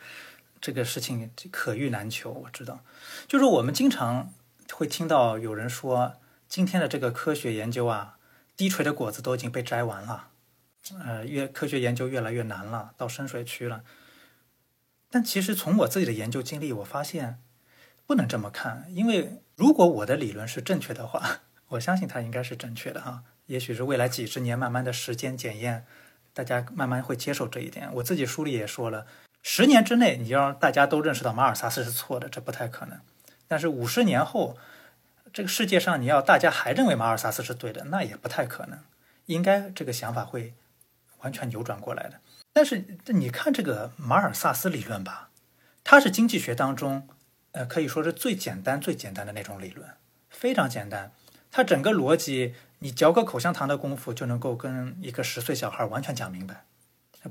这个事情可遇难求。我知道，就是我们经常会听到有人说。今天的这个科学研究啊，低垂的果子都已经被摘完了，呃，越科学研究越来越难了，到深水区了。但其实从我自己的研究经历，我发现不能这么看，因为如果我的理论是正确的话，我相信它应该是正确的哈。也许是未来几十年慢慢的时间检验，大家慢慢会接受这一点。我自己书里也说了，十年之内你要让大家都认识到马尔萨斯是错的，这不太可能。但是五十年后。这个世界上，你要大家还认为马尔萨斯是对的，那也不太可能。应该这个想法会完全扭转过来的。但是你看这个马尔萨斯理论吧，它是经济学当中，呃，可以说是最简单、最简单的那种理论，非常简单。它整个逻辑，你嚼个口香糖的功夫就能够跟一个十岁小孩完全讲明白，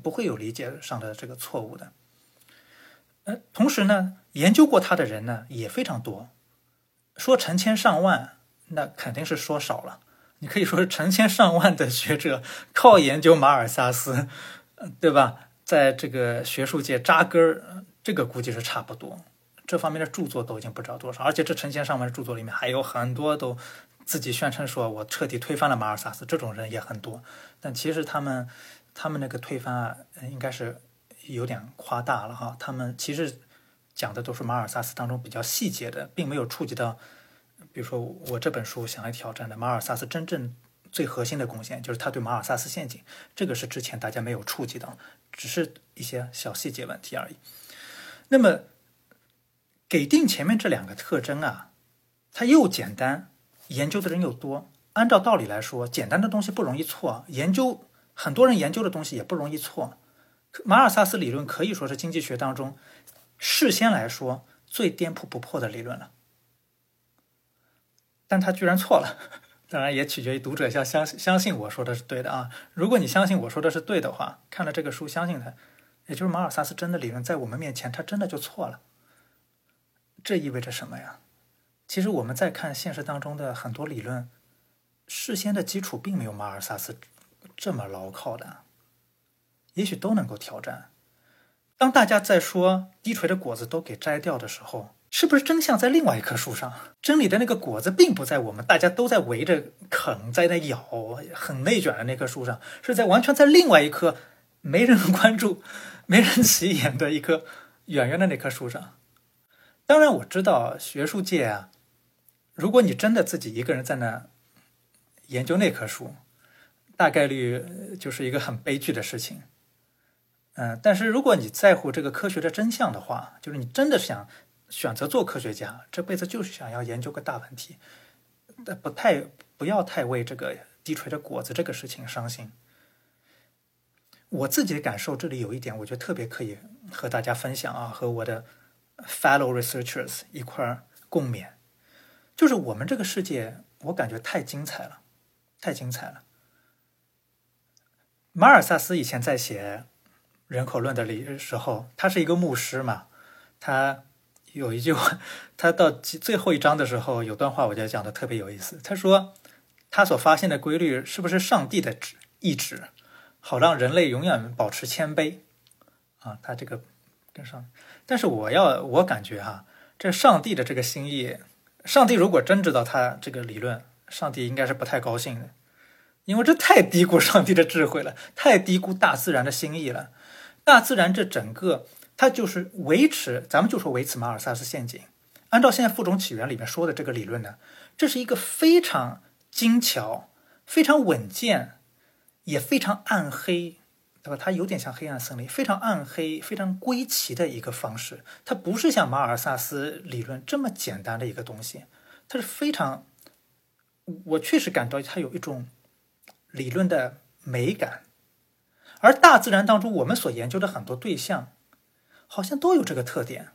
不会有理解上的这个错误的。呃，同时呢，研究过它的人呢也非常多。说成千上万，那肯定是说少了。你可以说是成千上万的学者靠研究马尔萨斯，对吧？在这个学术界扎根儿，这个估计是差不多。这方面的著作都已经不知道多少，而且这成千上万的著作里面还有很多都自己宣称说我彻底推翻了马尔萨斯，这种人也很多。但其实他们他们那个推翻啊，应该是有点夸大了哈。他们其实。讲的都是马尔萨斯当中比较细节的，并没有触及到，比如说我这本书想来挑战的马尔萨斯真正最核心的贡献，就是他对马尔萨斯陷阱，这个是之前大家没有触及到，只是一些小细节问题而已。那么给定前面这两个特征啊，它又简单，研究的人又多。按照道理来说，简单的东西不容易错，研究很多人研究的东西也不容易错。马尔萨斯理论可以说是经济学当中。事先来说最颠扑不破的理论了，但他居然错了。当然也取决于读者要相相信我说的是对的啊。如果你相信我说的是对的话，看了这个书相信他，也就是马尔萨斯真的理论在我们面前他真的就错了。这意味着什么呀？其实我们在看现实当中的很多理论，事先的基础并没有马尔萨斯这么牢靠的，也许都能够挑战。当大家在说低垂的果子都给摘掉的时候，是不是真相在另外一棵树上？真理的那个果子并不在我们大家都在围着啃，在那咬，很内卷的那棵树上，是在完全在另外一棵没人关注、没人起眼的一棵远远的那棵树上。当然，我知道学术界啊，如果你真的自己一个人在那研究那棵树，大概率就是一个很悲剧的事情。嗯，但是如果你在乎这个科学的真相的话，就是你真的想。选择做科学家，这辈子就是想要研究个大问题，但不太不要太为这个低垂的果子这个事情伤心。我自己的感受，这里有一点，我觉得特别可以和大家分享啊，和我的 fellow researchers 一块儿共勉，就是我们这个世界，我感觉太精彩了，太精彩了。马尔萨斯以前在写人口论的里时候，他是一个牧师嘛，他。有一句话，他到最后一章的时候有段话，我觉得讲的特别有意思。他说，他所发现的规律是不是上帝的旨意旨，好让人类永远保持谦卑啊？他这个跟上，但是我要我感觉哈，这上帝的这个心意，上帝如果真知道他这个理论，上帝应该是不太高兴的，因为这太低估上帝的智慧了，太低估大自然的心意了，大自然这整个。它就是维持，咱们就说维持马尔萨斯陷阱。按照现在《负重起源》里面说的这个理论呢，这是一个非常精巧、非常稳健，也非常暗黑，对吧？它有点像黑暗森林，非常暗黑、非常归奇的一个方式。它不是像马尔萨斯理论这么简单的一个东西，它是非常，我确实感到它有一种理论的美感。而大自然当中，我们所研究的很多对象。好像都有这个特点，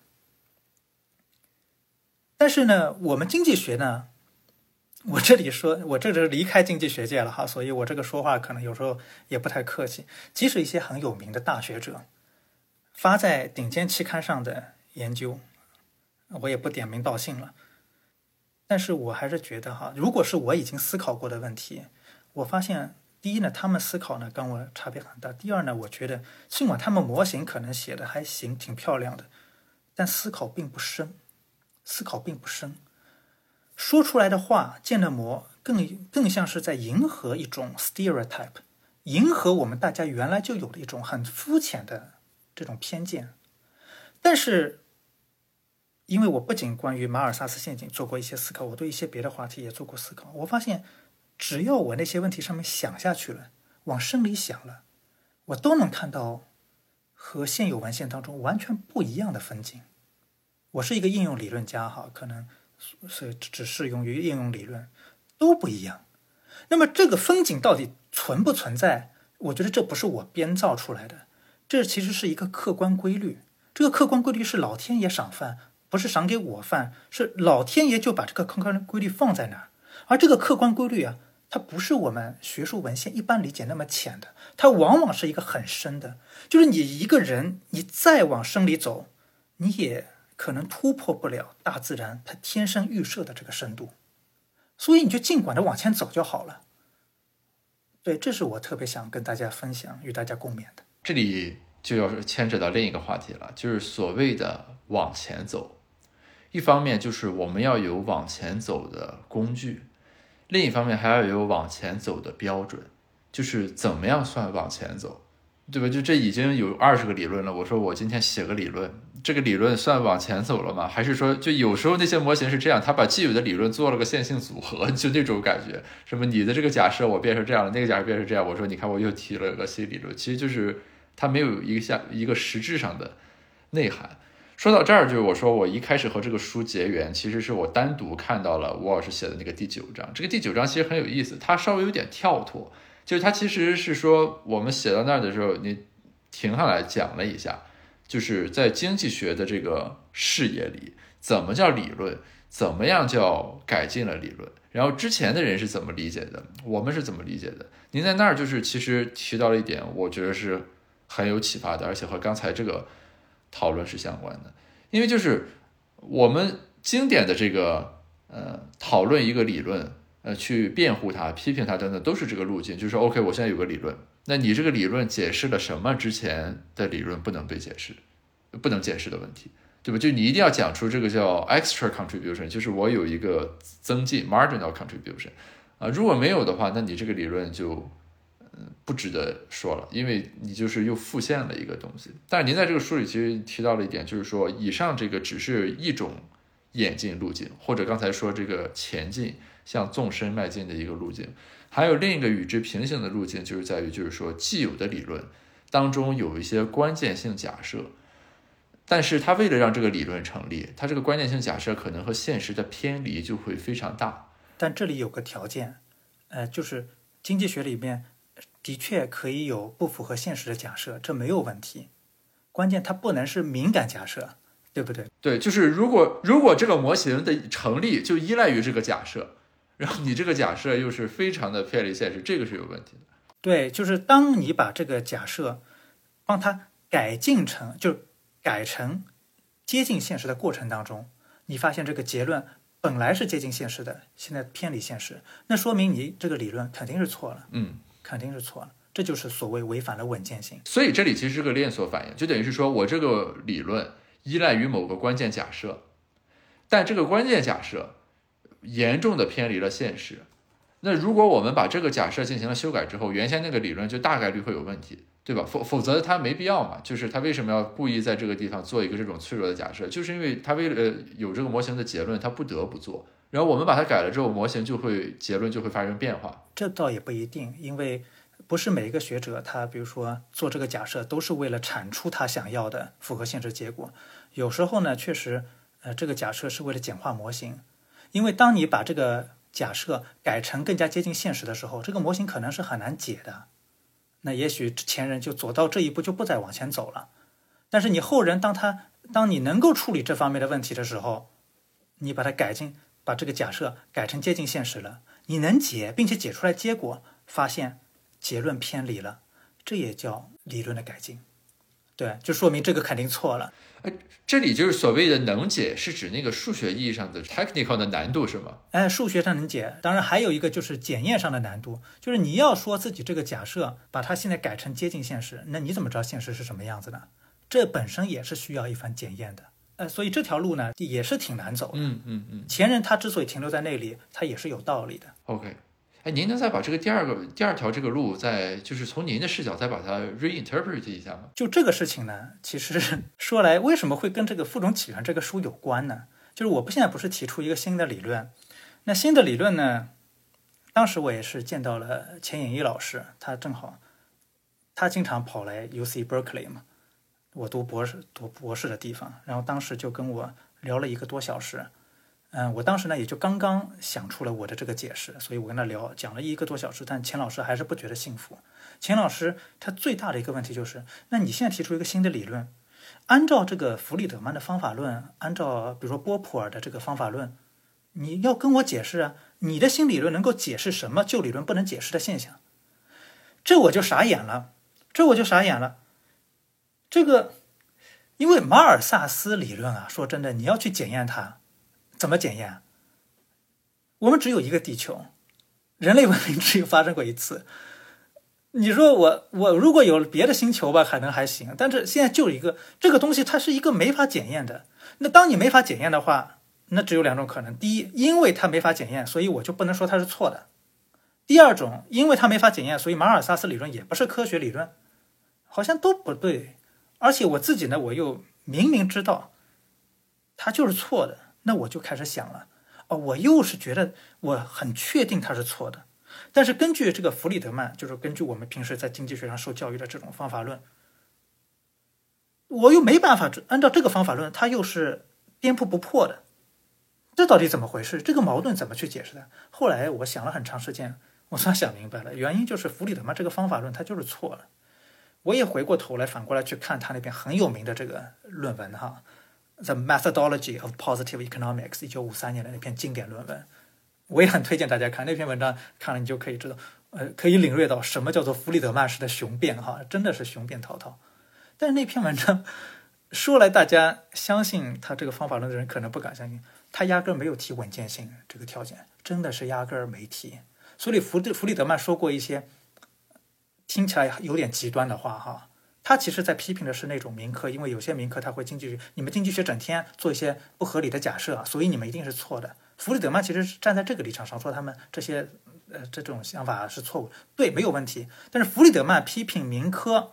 但是呢，我们经济学呢，我这里说，我这是离开经济学界了哈，所以我这个说话可能有时候也不太客气。即使一些很有名的大学者发在顶尖期刊上的研究，我也不点名道姓了，但是我还是觉得哈，如果是我已经思考过的问题，我发现。第一呢，他们思考呢跟我差别很大。第二呢，我觉得尽管他们模型可能写的还行，挺漂亮的，但思考并不深，思考并不深，说出来的话建的模更更像是在迎合一种 stereotype，迎合我们大家原来就有的一种很肤浅的这种偏见。但是，因为我不仅关于马尔萨斯陷阱做过一些思考，我对一些别的话题也做过思考，我发现。只要我那些问题上面想下去了，往深里想了，我都能看到和现有文献当中完全不一样的风景。我是一个应用理论家哈，可能是只适用于应用理论，都不一样。那么这个风景到底存不存在？我觉得这不是我编造出来的，这其实是一个客观规律。这个客观规律是老天爷赏饭，不是赏给我饭，是老天爷就把这个客观规律放在那儿，而这个客观规律啊。它不是我们学术文献一般理解那么浅的，它往往是一个很深的。就是你一个人，你再往深里走，你也可能突破不了大自然它天生预设的这个深度。所以你就尽管的往前走就好了。对，这是我特别想跟大家分享、与大家共勉的。这里就要牵扯到另一个话题了，就是所谓的往前走。一方面就是我们要有往前走的工具。另一方面还要有往前走的标准，就是怎么样算往前走，对吧？就这已经有二十个理论了。我说我今天写个理论，这个理论算往前走了吗？还是说，就有时候那些模型是这样，他把既有的理论做了个线性组合，就那种感觉。什么你的这个假设我变成这样了，那个假设变成这样，我说你看我又提了个新理论，其实就是它没有一个像一个实质上的内涵。说到这儿，就是我说我一开始和这个书结缘，其实是我单独看到了吴老师写的那个第九章。这个第九章其实很有意思，它稍微有点跳脱，就是它其实是说我们写到那儿的时候，你停下来讲了一下，就是在经济学的这个视野里，怎么叫理论，怎么样叫改进了理论，然后之前的人是怎么理解的，我们是怎么理解的。您在那儿就是其实提到了一点，我觉得是很有启发的，而且和刚才这个。讨论是相关的，因为就是我们经典的这个呃讨论一个理论，呃去辩护它、批评它等等，都是这个路径。就是 OK，我现在有个理论，那你这个理论解释了什么？之前的理论不能被解释、不能解释的问题。对吧？就你一定要讲出这个叫 extra contribution，就是我有一个增进 marginal contribution 啊，如果没有的话，那你这个理论就不值得说了，因为你就是又复现了一个东西。但是您在这个书里其实提到了一点，就是说以上这个只是一种演进路径，或者刚才说这个前进向纵深迈进的一个路径，还有另一个与之平行的路径，就是在于就是说既有的理论当中有一些关键性假设。但是它为了让这个理论成立，它这个关键性假设可能和现实的偏离就会非常大。但这里有个条件，呃，就是经济学里面的确可以有不符合现实的假设，这没有问题。关键它不能是敏感假设，对不对？对，就是如果如果这个模型的成立就依赖于这个假设，然后你这个假设又是非常的偏离现实，这个是有问题的。对，就是当你把这个假设帮它改进成就。改成接近现实的过程当中，你发现这个结论本来是接近现实的，现在偏离现实，那说明你这个理论肯定是错了，嗯，肯定是错了，这就是所谓违反了稳健性。所以这里其实是个连锁反应，就等于是说我这个理论依赖于某个关键假设，但这个关键假设严重的偏离了现实。那如果我们把这个假设进行了修改之后，原先那个理论就大概率会有问题。对吧？否否则他没必要嘛。就是他为什么要故意在这个地方做一个这种脆弱的假设？就是因为他为了有这个模型的结论，他不得不做。然后我们把它改了之后，模型就会结论就会发生变化。这倒也不一定，因为不是每一个学者他比如说做这个假设都是为了产出他想要的符合现实结果。有时候呢，确实，呃，这个假设是为了简化模型。因为当你把这个假设改成更加接近现实的时候，这个模型可能是很难解的。那也许前人就走到这一步，就不再往前走了。但是你后人，当他当你能够处理这方面的问题的时候，你把它改进，把这个假设改成接近现实了，你能解，并且解出来结果，发现结论偏离了，这也叫理论的改进。对，就说明这个肯定错了。哎，这里就是所谓的能解，是指那个数学意义上的 technical 的难度是吗？哎，数学上能解，当然还有一个就是检验上的难度，就是你要说自己这个假设把它现在改成接近现实，那你怎么知道现实是什么样子呢？这本身也是需要一番检验的。呃，所以这条路呢也是挺难走的。嗯嗯嗯。前人他之所以停留在那里，他也是有道理的。OK。哎，您能再把这个第二个第二条这个路，再就是从您的视角再把它 reinterpret 一下吗？就这个事情呢，其实说来为什么会跟这个《负重起源》这个书有关呢？就是我不现在不是提出一个新的理论，那新的理论呢，当时我也是见到了钱颖一老师，他正好他经常跑来 U C Berkeley 嘛，我读博士读博士的地方，然后当时就跟我聊了一个多小时。嗯，我当时呢也就刚刚想出了我的这个解释，所以我跟他聊讲了一个多小时，但钱老师还是不觉得幸福。钱老师他最大的一个问题就是，那你现在提出一个新的理论，按照这个弗里德曼的方法论，按照比如说波普尔的这个方法论，你要跟我解释啊，你的新理论能够解释什么旧理论不能解释的现象？这我就傻眼了，这我就傻眼了。这个，因为马尔萨斯理论啊，说真的，你要去检验它。怎么检验？我们只有一个地球，人类文明只有发生过一次。你说我我如果有别的星球吧，可能还行，但是现在就一个这个东西，它是一个没法检验的。那当你没法检验的话，那只有两种可能：第一，因为它没法检验，所以我就不能说它是错的；第二种，因为它没法检验，所以马尔萨斯理论也不是科学理论，好像都不对。而且我自己呢，我又明明知道它就是错的。那我就开始想了，哦，我又是觉得我很确定他是错的，但是根据这个弗里德曼，就是根据我们平时在经济学上受教育的这种方法论，我又没办法按照这个方法论，它又是颠扑不破的，这到底怎么回事？这个矛盾怎么去解释的？后来我想了很长时间，我算想明白了，原因就是弗里德曼这个方法论它就是错了。我也回过头来反过来去看他那篇很有名的这个论文哈。The Methodology of Positive Economics，一九五三年的那篇经典论文，我也很推荐大家看那篇文章。看了你就可以知道，呃，可以领略到什么叫做弗里德曼式的雄辩，哈，真的是雄辩滔滔。但是那篇文章说来，大家相信他这个方法论的人可能不敢相信，他压根儿没有提稳健性这个条件，真的是压根儿没提。所以弗弗里德曼说过一些听起来有点极端的话，哈，他其实在批评的是那种民科，因为有些民科他会经济学，你们经济学整天做一些不合理的假设，所以你们一定是错的。弗里德曼其实是站在这个立场上说他们这些呃这种想法是错误，对，没有问题。但是弗里德曼批评民科，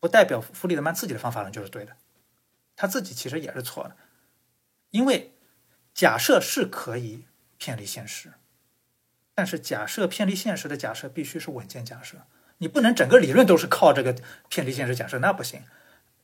不代表弗里德曼自己的方法论就是对的，他自己其实也是错的，因为假设是可以偏离现实，但是假设偏离现实的假设必须是稳健假设。你不能整个理论都是靠这个偏离现实假设，那不行。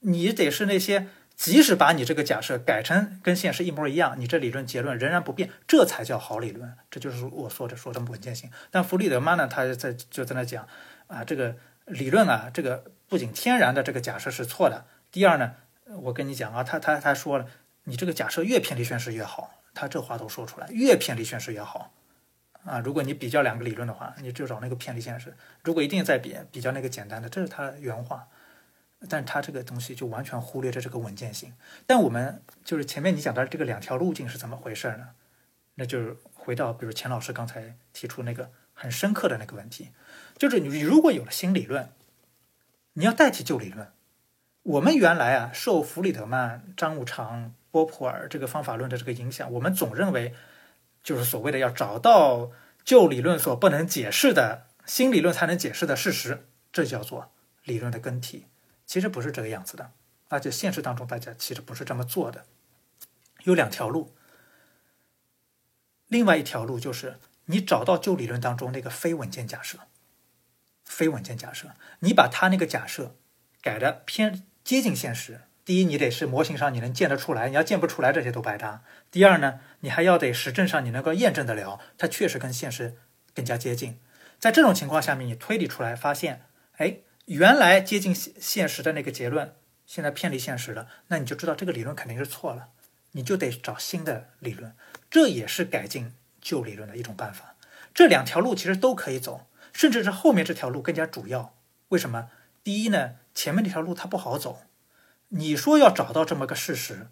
你得是那些即使把你这个假设改成跟现实一模一样，你这理论结论仍然不变，这才叫好理论。这就是我说的说的稳健性。但弗里德曼呢，他在就在那讲啊，这个理论啊，这个不仅天然的这个假设是错的，第二呢，我跟你讲啊，他他他说了，你这个假设越偏离现实越好，他这话都说出来，越偏离现实越好。啊，如果你比较两个理论的话，你就找那个偏离现实。如果一定在比比较那个简单的，这是他原话。但他这个东西就完全忽略着这个稳健性。但我们就是前面你讲的这个两条路径是怎么回事呢？那就是回到比如钱老师刚才提出那个很深刻的那个问题，就是你如果有了新理论，你要代替旧理论。我们原来啊受弗里德曼、张五常、波普尔这个方法论的这个影响，我们总认为。就是所谓的要找到旧理论所不能解释的新理论才能解释的事实，这叫做理论的更替。其实不是这个样子的，而且现实当中大家其实不是这么做的。有两条路，另外一条路就是你找到旧理论当中那个非稳健假设，非稳健假设，你把它那个假设改的偏接近现实。第一，你得是模型上你能见得出来，你要见不出来，这些都白搭。第二呢，你还要得实证上你能够验证得了，它确实跟现实更加接近。在这种情况下面，你推理出来发现，哎，原来接近现现实的那个结论，现在偏离现实了，那你就知道这个理论肯定是错了，你就得找新的理论，这也是改进旧理论的一种办法。这两条路其实都可以走，甚至是后面这条路更加主要。为什么？第一呢，前面那条路它不好走。你说要找到这么个事实，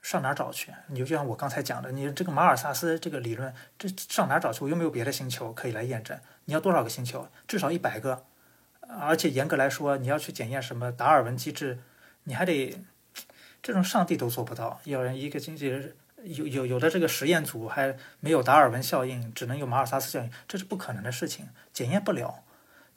上哪找去？你就像我刚才讲的，你这个马尔萨斯这个理论，这上哪找去？我又没有别的星球可以来验证。你要多少个星球？至少一百个。而且严格来说，你要去检验什么达尔文机制，你还得这种上帝都做不到。要人一个经济有有有的这个实验组还没有达尔文效应，只能有马尔萨斯效应，这是不可能的事情，检验不了。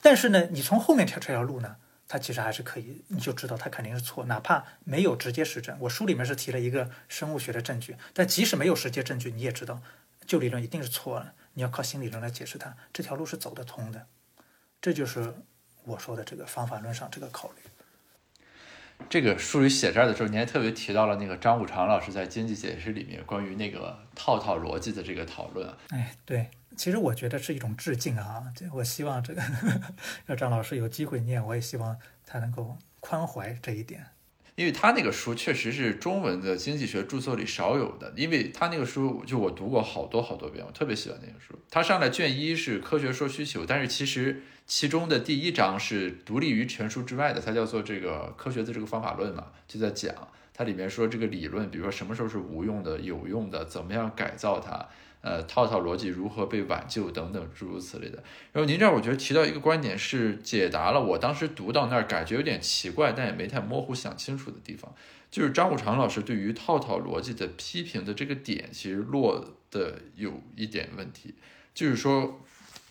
但是呢，你从后面跳这条路呢？它其实还是可以，你就知道它肯定是错，哪怕没有直接实证。我书里面是提了一个生物学的证据，但即使没有直接证据，你也知道旧理论一定是错了。你要靠新理论来解释它，这条路是走得通的。这就是我说的这个方法论上这个考虑。这个书里写这儿的时候，你还特别提到了那个张五常老师在《经济解释》里面关于那个套套逻辑的这个讨论。哎，对。其实我觉得是一种致敬啊！这我希望这个 要张老师有机会念，我也希望他能够宽怀这一点。因为他那个书确实是中文的经济学著作里少有的，因为他那个书就我读过好多好多遍，我特别喜欢那个书。他上来卷一是科学说需求，但是其实其中的第一章是独立于全书之外的，它叫做这个科学的这个方法论嘛，就在讲它里面说这个理论，比如说什么时候是无用的、有用的，怎么样改造它。呃，套套逻辑如何被挽救等等诸如此类的。然后您这儿我觉得提到一个观点是解答了我当时读到那儿感觉有点奇怪，但也没太模糊想清楚的地方，就是张五常老师对于套套逻辑的批评的这个点，其实落的有一点问题，就是说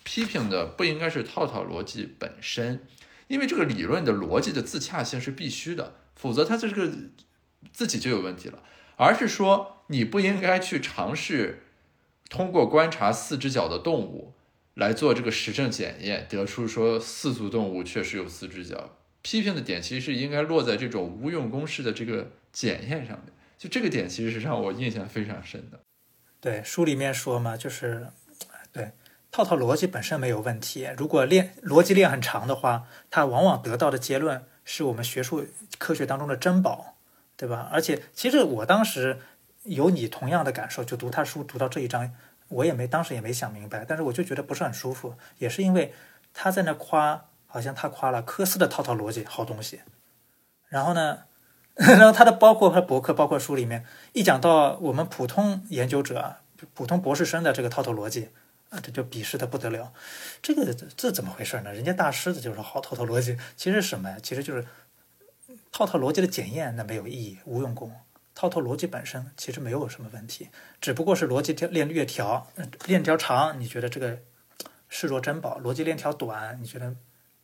批评的不应该是套套逻辑本身，因为这个理论的逻辑的自洽性是必须的，否则它这个自己就有问题了，而是说你不应该去尝试。通过观察四只脚的动物来做这个实证检验，得出说四足动物确实有四只脚。批评的点其实是应该落在这种无用公式的这个检验上面。就这个点其实是让我印象非常深的。对，书里面说嘛，就是对套套逻辑本身没有问题。如果链逻辑链很长的话，它往往得到的结论是我们学术科学当中的珍宝，对吧？而且其实我当时。有你同样的感受，就读他书读到这一章，我也没当时也没想明白，但是我就觉得不是很舒服，也是因为他在那夸，好像他夸了科斯的套套逻辑好东西，然后呢，然后他的包括他博客，包括书里面一讲到我们普通研究者、普通博士生的这个套套逻辑，啊，这就鄙视的不得了。这个这怎么回事呢？人家大师的就是好套套逻辑，其实什么呀？其实就是套套逻辑的检验，那没有意义，无用功。套套逻辑本身其实没有什么问题，只不过是逻辑链链条，链条长，你觉得这个视若珍宝；逻辑链条短，你觉得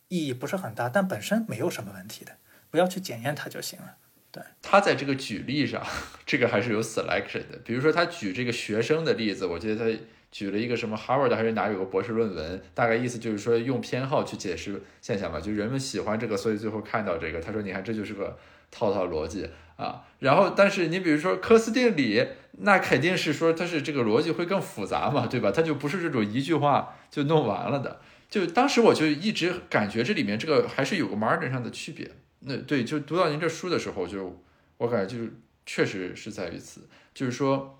意义不是很大，但本身没有什么问题的，不要去检验它就行了。对，他在这个举例上，这个还是有 selection 的。比如说他举这个学生的例子，我记得他举了一个什么 Harvard 还是哪有个博士论文，大概意思就是说用偏好去解释现象嘛，就人们喜欢这个，所以最后看到这个。他说，你看这就是个套套逻辑。啊，然后但是你比如说科斯定理，那肯定是说它是这个逻辑会更复杂嘛，对吧？它就不是这种一句话就弄完了的。就当时我就一直感觉这里面这个还是有个 margin 上的区别。那对，就读到您这书的时候，就我感觉就是确实是在于此，就是说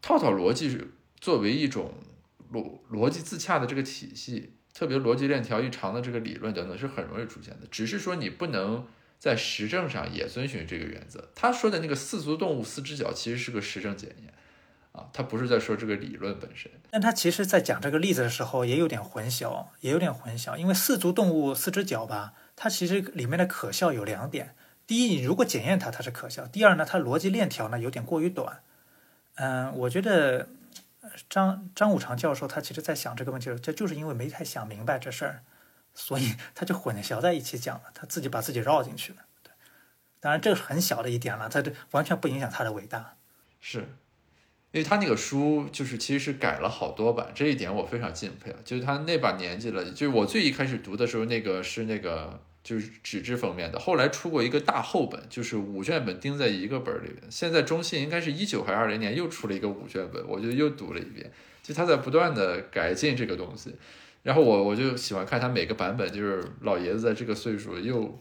套套逻辑是作为一种逻逻辑自洽的这个体系，特别逻辑链条一长的这个理论等等是很容易出现的，只是说你不能。在实证上也遵循这个原则。他说的那个四足动物四只脚，其实是个实证检验，啊，他不是在说这个理论本身。但他其实在讲这个例子的时候，也有点混淆，也有点混淆。因为四足动物四只脚吧，它其实里面的可笑有两点：第一，你如果检验它，它是可笑；第二呢，它逻辑链条呢有点过于短。嗯，我觉得张张五常教授他其实在想这个问题，这就是因为没太想明白这事儿。所以他就混淆在一起讲了，他自己把自己绕进去了。对，当然这是很小的一点了，他这完全不影响他的伟大。是，因为他那个书就是其实是改了好多版，这一点我非常敬佩啊。就是他那把年纪了，就是我最一开始读的时候，那个是那个就是纸质封面的，后来出过一个大厚本，就是五卷本钉在一个本里边。现在中信应该是一九还是二零年又出了一个五卷本，我就又读了一遍。就他在不断的改进这个东西。然后我我就喜欢看他每个版本，就是老爷子在这个岁数又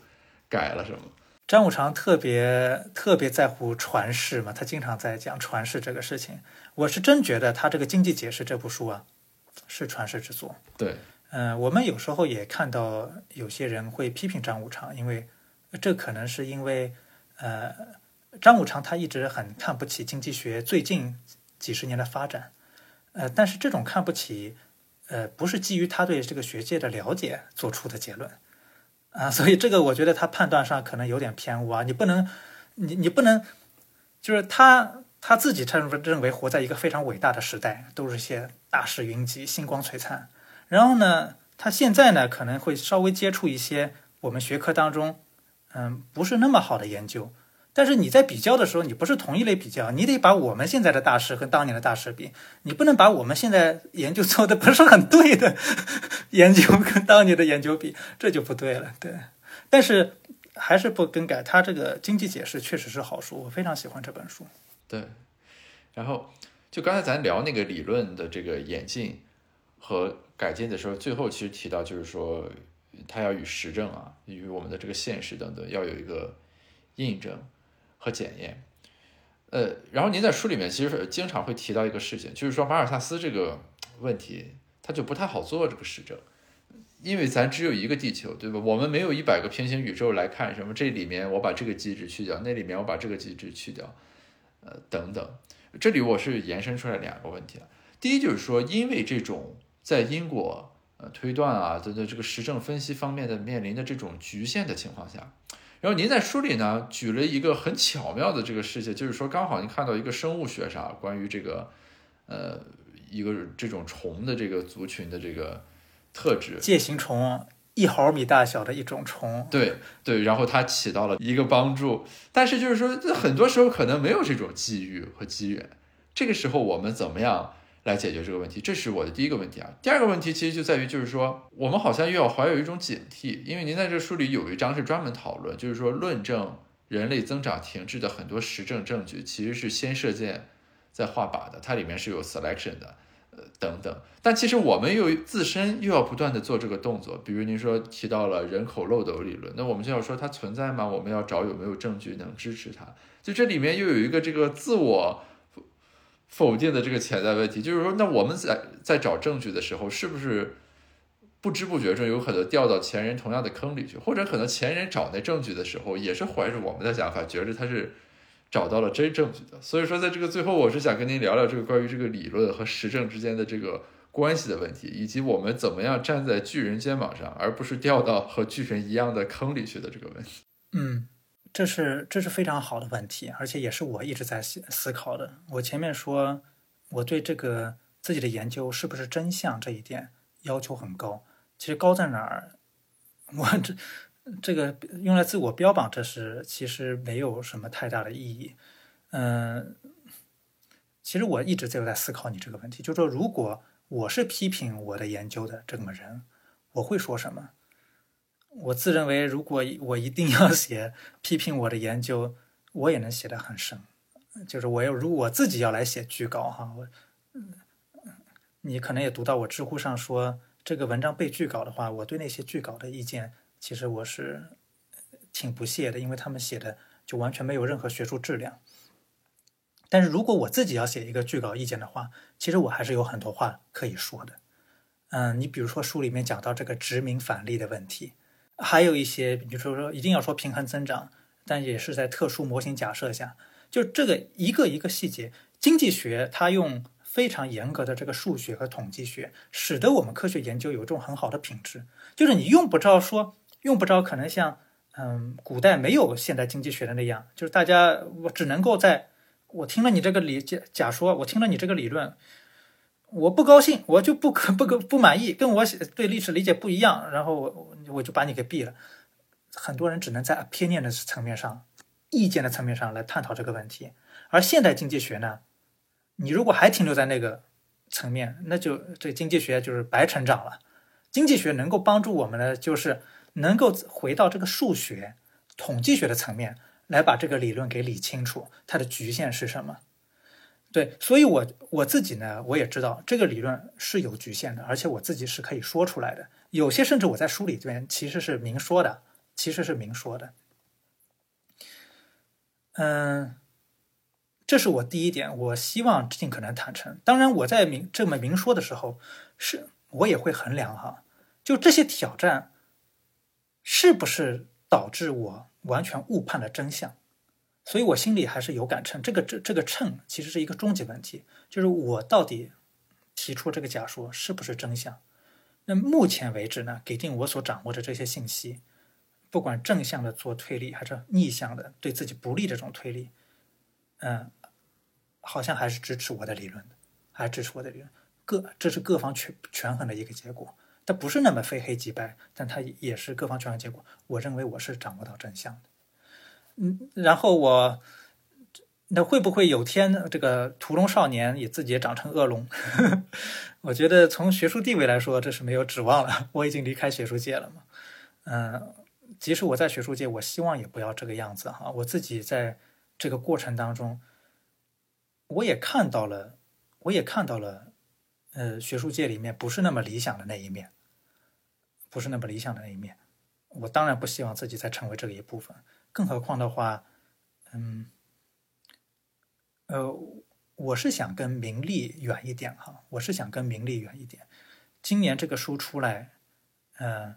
改了什么。张五常特别特别在乎传世嘛，他经常在讲传世这个事情。我是真觉得他这个《经济解释》这部书啊，是传世之作。对，嗯，我们有时候也看到有些人会批评张五常，因为这可能是因为呃，张五常他一直很看不起经济学最近几十年的发展，呃，但是这种看不起。呃，不是基于他对这个学界的了解做出的结论，啊，所以这个我觉得他判断上可能有点偏误啊。你不能，你你不能，就是他他自己认认为活在一个非常伟大的时代，都是些大势云集、星光璀璨。然后呢，他现在呢可能会稍微接触一些我们学科当中，嗯，不是那么好的研究。但是你在比较的时候，你不是同一类比较，你得把我们现在的大师跟当年的大师比，你不能把我们现在研究做的不是很对的 研究跟当年的研究比，这就不对了。对，但是还是不更改，他这个经济解释确实是好书，我非常喜欢这本书。对，然后就刚才咱聊那个理论的这个演进和改进的时候，最后其实提到就是说，它要与实证啊，与我们的这个现实等等要有一个印证。和检验，呃，然后您在书里面其实经常会提到一个事情，就是说马尔萨斯这个问题，它就不太好做这个实证，因为咱只有一个地球，对吧？我们没有一百个平行宇宙来看什么，这里面我把这个机制去掉，那里面我把这个机制去掉，呃，等等。这里我是延伸出来两个问题啊，第一就是说，因为这种在因果呃推断啊等等这个实证分析方面的面临的这种局限的情况下。然后您在书里呢举了一个很巧妙的这个事情，就是说刚好您看到一个生物学上关于这个，呃，一个这种虫的这个族群的这个特质，介形虫，一毫米大小的一种虫。对对，然后它起到了一个帮助，但是就是说，很多时候可能没有这种机遇和机缘，这个时候我们怎么样？来解决这个问题，这是我的第一个问题啊。第二个问题其实就在于，就是说我们好像又要怀有一种警惕，因为您在这书里有一章是专门讨论，就是说论证人类增长停滞的很多实证证据其实是先射箭再画靶的，它里面是有 selection 的，呃等等。但其实我们又自身又要不断的做这个动作，比如您说提到了人口漏斗理论，那我们就要说它存在吗？我们要找有没有证据能支持它？就这里面又有一个这个自我。否定的这个潜在问题，就是说，那我们在在找证据的时候，是不是不知不觉中有可能掉到前人同样的坑里去？或者可能前人找那证据的时候，也是怀着我们的想法，觉着他是找到了真证据的。所以说，在这个最后，我是想跟您聊聊这个关于这个理论和实证之间的这个关系的问题，以及我们怎么样站在巨人肩膀上，而不是掉到和巨人一样的坑里去的这个问题。嗯，这是这是非常好的问题，而且也是我一直在思思考的。我前面说我对这个自己的研究是不是真相这一点要求很高，其实高在哪儿？我这这个用来自我标榜，这是其实没有什么太大的意义。嗯，其实我一直就在思考你这个问题，就是说，如果我是批评我的研究的这么人，我会说什么？我自认为，如果我一定要写批评我的研究，我也能写得很深。就是我要如果我自己要来写剧稿哈，我，你可能也读到我知乎上说这个文章被拒稿的话，我对那些拒稿的意见，其实我是挺不屑的，因为他们写的就完全没有任何学术质量。但是如果我自己要写一个拒稿意见的话，其实我还是有很多话可以说的。嗯，你比如说书里面讲到这个殖民返利的问题，还有一些，比如说说一定要说平衡增长，但也是在特殊模型假设下，就这个一个一个细节，经济学它用非常严格的这个数学和统计学，使得我们科学研究有一种很好的品质，就是你用不着说，用不着可能像嗯古代没有现代经济学的那样，就是大家我只能够在。我听了你这个理假假说，我听了你这个理论，我不高兴，我就不可不可不满意，跟我对历史理解不一样，然后我我就把你给毙了。很多人只能在 opinion 的层面上、意见的层面上来探讨这个问题，而现代经济学呢，你如果还停留在那个层面，那就这经济学就是白成长了。经济学能够帮助我们的，就是能够回到这个数学、统计学的层面。来把这个理论给理清楚，它的局限是什么？对，所以，我我自己呢，我也知道这个理论是有局限的，而且我自己是可以说出来的。有些甚至我在书里边其实是明说的，其实是明说的。嗯，这是我第一点，我希望尽可能坦诚。当然，我在明这么明说的时候，是我也会衡量哈，就这些挑战是不是导致我。完全误判了真相，所以我心里还是有杆秤。这个这这个秤其实是一个终极问题，就是我到底提出这个假说是不是真相？那目前为止呢，给定我所掌握的这些信息，不管正向的做推理，还是逆向的对自己不利这种推理，嗯，好像还是支持我的理论的，还支持我的理论。各这是各方权权衡的一个结果。它不是那么非黑即白，但它也是各方权衡结果。我认为我是掌握到真相的。嗯，然后我那会不会有天这个屠龙少年也自己也长成恶龙？我觉得从学术地位来说，这是没有指望了。我已经离开学术界了嘛。嗯，即使我在学术界，我希望也不要这个样子哈。我自己在这个过程当中，我也看到了，我也看到了。呃，学术界里面不是那么理想的那一面，不是那么理想的那一面。我当然不希望自己再成为这个一部分，更何况的话，嗯，呃，我是想跟名利远一点哈，我是想跟名利远一点。今年这个书出来，嗯，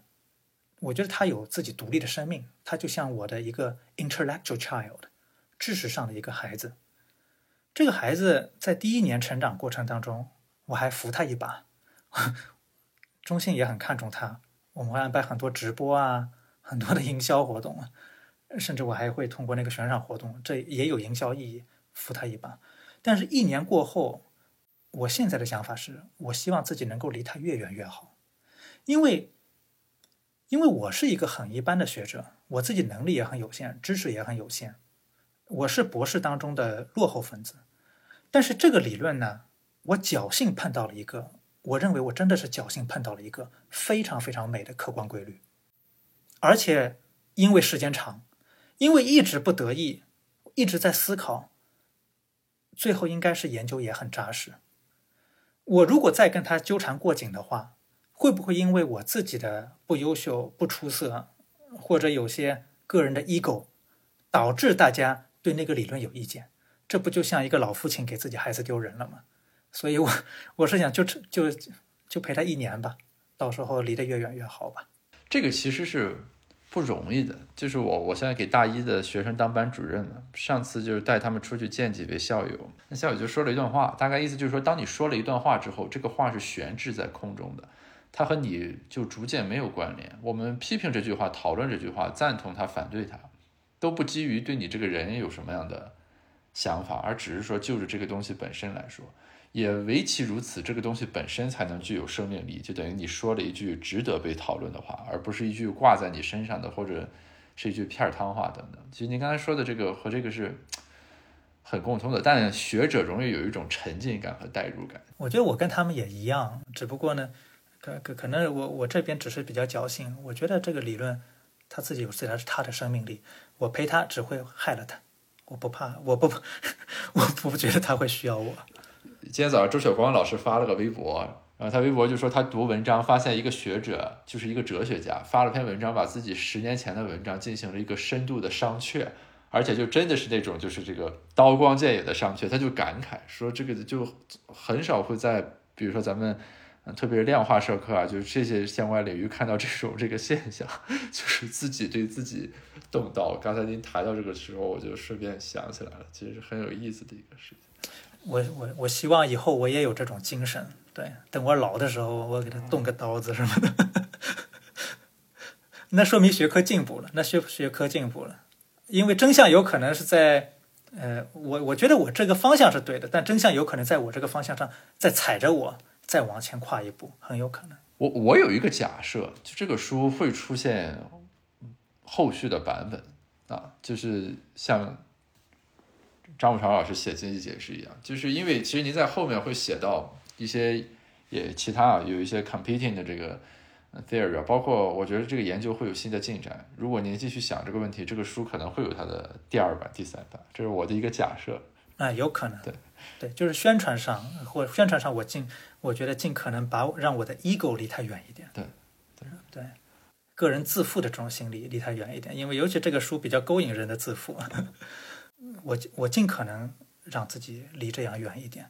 我觉得他有自己独立的生命，他就像我的一个 intellectual child，知识上的一个孩子。这个孩子在第一年成长过程当中。我还扶他一把，中信也很看重他，我们会安排很多直播啊，很多的营销活动啊，甚至我还会通过那个悬赏活动，这也有营销意义，扶他一把。但是，一年过后，我现在的想法是，我希望自己能够离他越远越好，因为，因为我是一个很一般的学者，我自己能力也很有限，知识也很有限，我是博士当中的落后分子，但是这个理论呢？我侥幸碰到了一个，我认为我真的是侥幸碰到了一个非常非常美的客观规律，而且因为时间长，因为一直不得意，一直在思考，最后应该是研究也很扎实。我如果再跟他纠缠过紧的话，会不会因为我自己的不优秀、不出色，或者有些个人的 ego，导致大家对那个理论有意见？这不就像一个老父亲给自己孩子丢人了吗？所以，我我是想就就就陪他一年吧，到时候离得越远越好吧。这个其实是不容易的。就是我我现在给大一的学生当班主任呢，上次就是带他们出去见几位校友，那校友就说了一段话，大概意思就是说，当你说了一段话之后，这个话是悬置在空中的，它和你就逐渐没有关联。我们批评这句话，讨论这句话，赞同它，反对它，都不基于对你这个人有什么样的想法，而只是说就着这个东西本身来说。也唯其如此，这个东西本身才能具有生命力，就等于你说了一句值得被讨论的话，而不是一句挂在你身上的或者是一句片儿汤话等等。其实您刚才说的这个和这个是很共通的，但学者容易有一种沉浸感和代入感。我觉得我跟他们也一样，只不过呢，可可可能我我这边只是比较侥幸。我觉得这个理论他自己有自己他的生命力，我陪他只会害了他，我不怕，我不 我不觉得他会需要我。今天早上周晓光老师发了个微博，然后他微博就说他读文章发现一个学者就是一个哲学家发了篇文章，把自己十年前的文章进行了一个深度的商榷，而且就真的是那种就是这个刀光剑影的商榷，他就感慨说这个就很少会在比如说咱们特别是量化社科啊，就是这些相关领域看到这种这个现象，就是自己对自己动刀。刚才您谈到这个时候，我就顺便想起来了，其实是很有意思的一个事情。我我我希望以后我也有这种精神，对，等我老的时候，我给他动个刀子什么的，那说明学科进步了，那学学科进步了，因为真相有可能是在，呃，我我觉得我这个方向是对的，但真相有可能在我这个方向上在踩着我再往前跨一步，很有可能。我我有一个假设，就这个书会出现后续的版本啊，就是像。张武常老师写经济解释一样，就是因为其实您在后面会写到一些也其他啊，有一些 competing 的这个 theory，包括我觉得这个研究会有新的进展。如果您继续想这个问题，这个书可能会有它的第二版、第三版，这是我的一个假设。啊，有可能。对，对，就是宣传上或宣传上，我尽我觉得尽可能把让我的 ego 离他远一点。对，对，对，个人自负的这种心理离他远一点，因为尤其这个书比较勾引人的自负。我我尽可能让自己离这样远一点，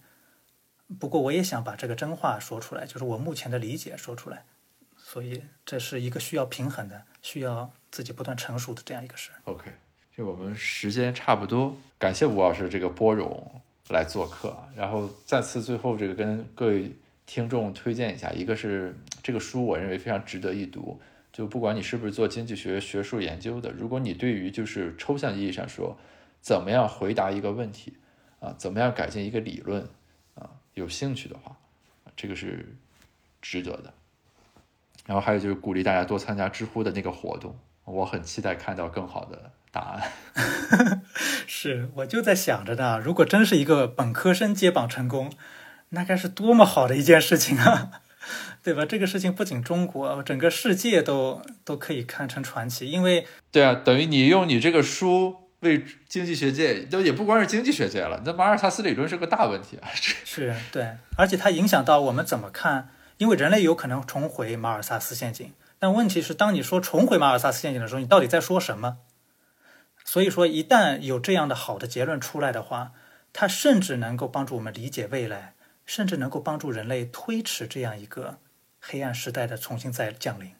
不过我也想把这个真话说出来，就是我目前的理解说出来，所以这是一个需要平衡的，需要自己不断成熟的这样一个事。OK，就我们时间差不多，感谢吴老师这个波容来做客，然后再次最后这个跟各位听众推荐一下，一个是这个书，我认为非常值得一读，就不管你是不是做经济学学术研究的，如果你对于就是抽象意义上说。怎么样回答一个问题啊？怎么样改进一个理论啊？有兴趣的话，这个是值得的。然后还有就是鼓励大家多参加知乎的那个活动，我很期待看到更好的答案。是，我就在想着呢，如果真是一个本科生接榜成功，那该是多么好的一件事情啊，对吧？这个事情不仅中国，整个世界都都可以看成传奇，因为对啊，等于你用你这个书。为经济学界，都也不光是经济学界了。那马尔萨斯理论是个大问题啊！是 对，而且它影响到我们怎么看，因为人类有可能重回马尔萨斯陷阱。但问题是，当你说重回马尔萨斯陷阱的时候，你到底在说什么？所以说，一旦有这样的好的结论出来的话，它甚至能够帮助我们理解未来，甚至能够帮助人类推迟这样一个黑暗时代的重新再降临。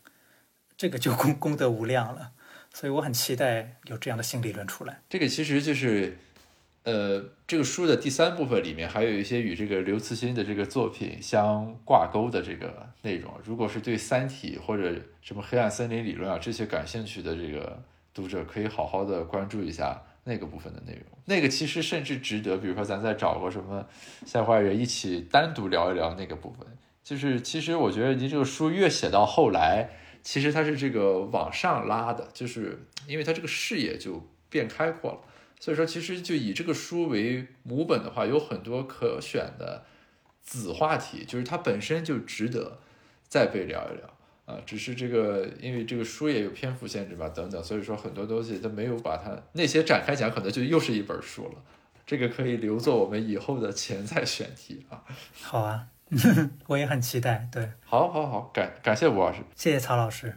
这个就 功功德无量了。所以我很期待有这样的新理论出来。这个其实就是，呃，这个书的第三部分里面还有一些与这个刘慈欣的这个作品相挂钩的这个内容。如果是对《三体》或者什么黑暗森林理论啊这些感兴趣的这个读者，可以好好的关注一下那个部分的内容。那个其实甚至值得，比如说咱再找个什么赛坏人一起单独聊一聊那个部分。就是其实我觉得您这个书越写到后来。其实它是这个往上拉的，就是因为它这个视野就变开阔了。所以说，其实就以这个书为母本的话，有很多可选的子话题，就是它本身就值得再被聊一聊啊。只是这个，因为这个书也有篇幅限制吧，等等，所以说很多东西都没有把它那些展开讲，可能就又是一本书了。这个可以留作我们以后的潜在选题啊。好啊。我也很期待，对，好，好，好，感感谢吴老师，谢谢曹老师。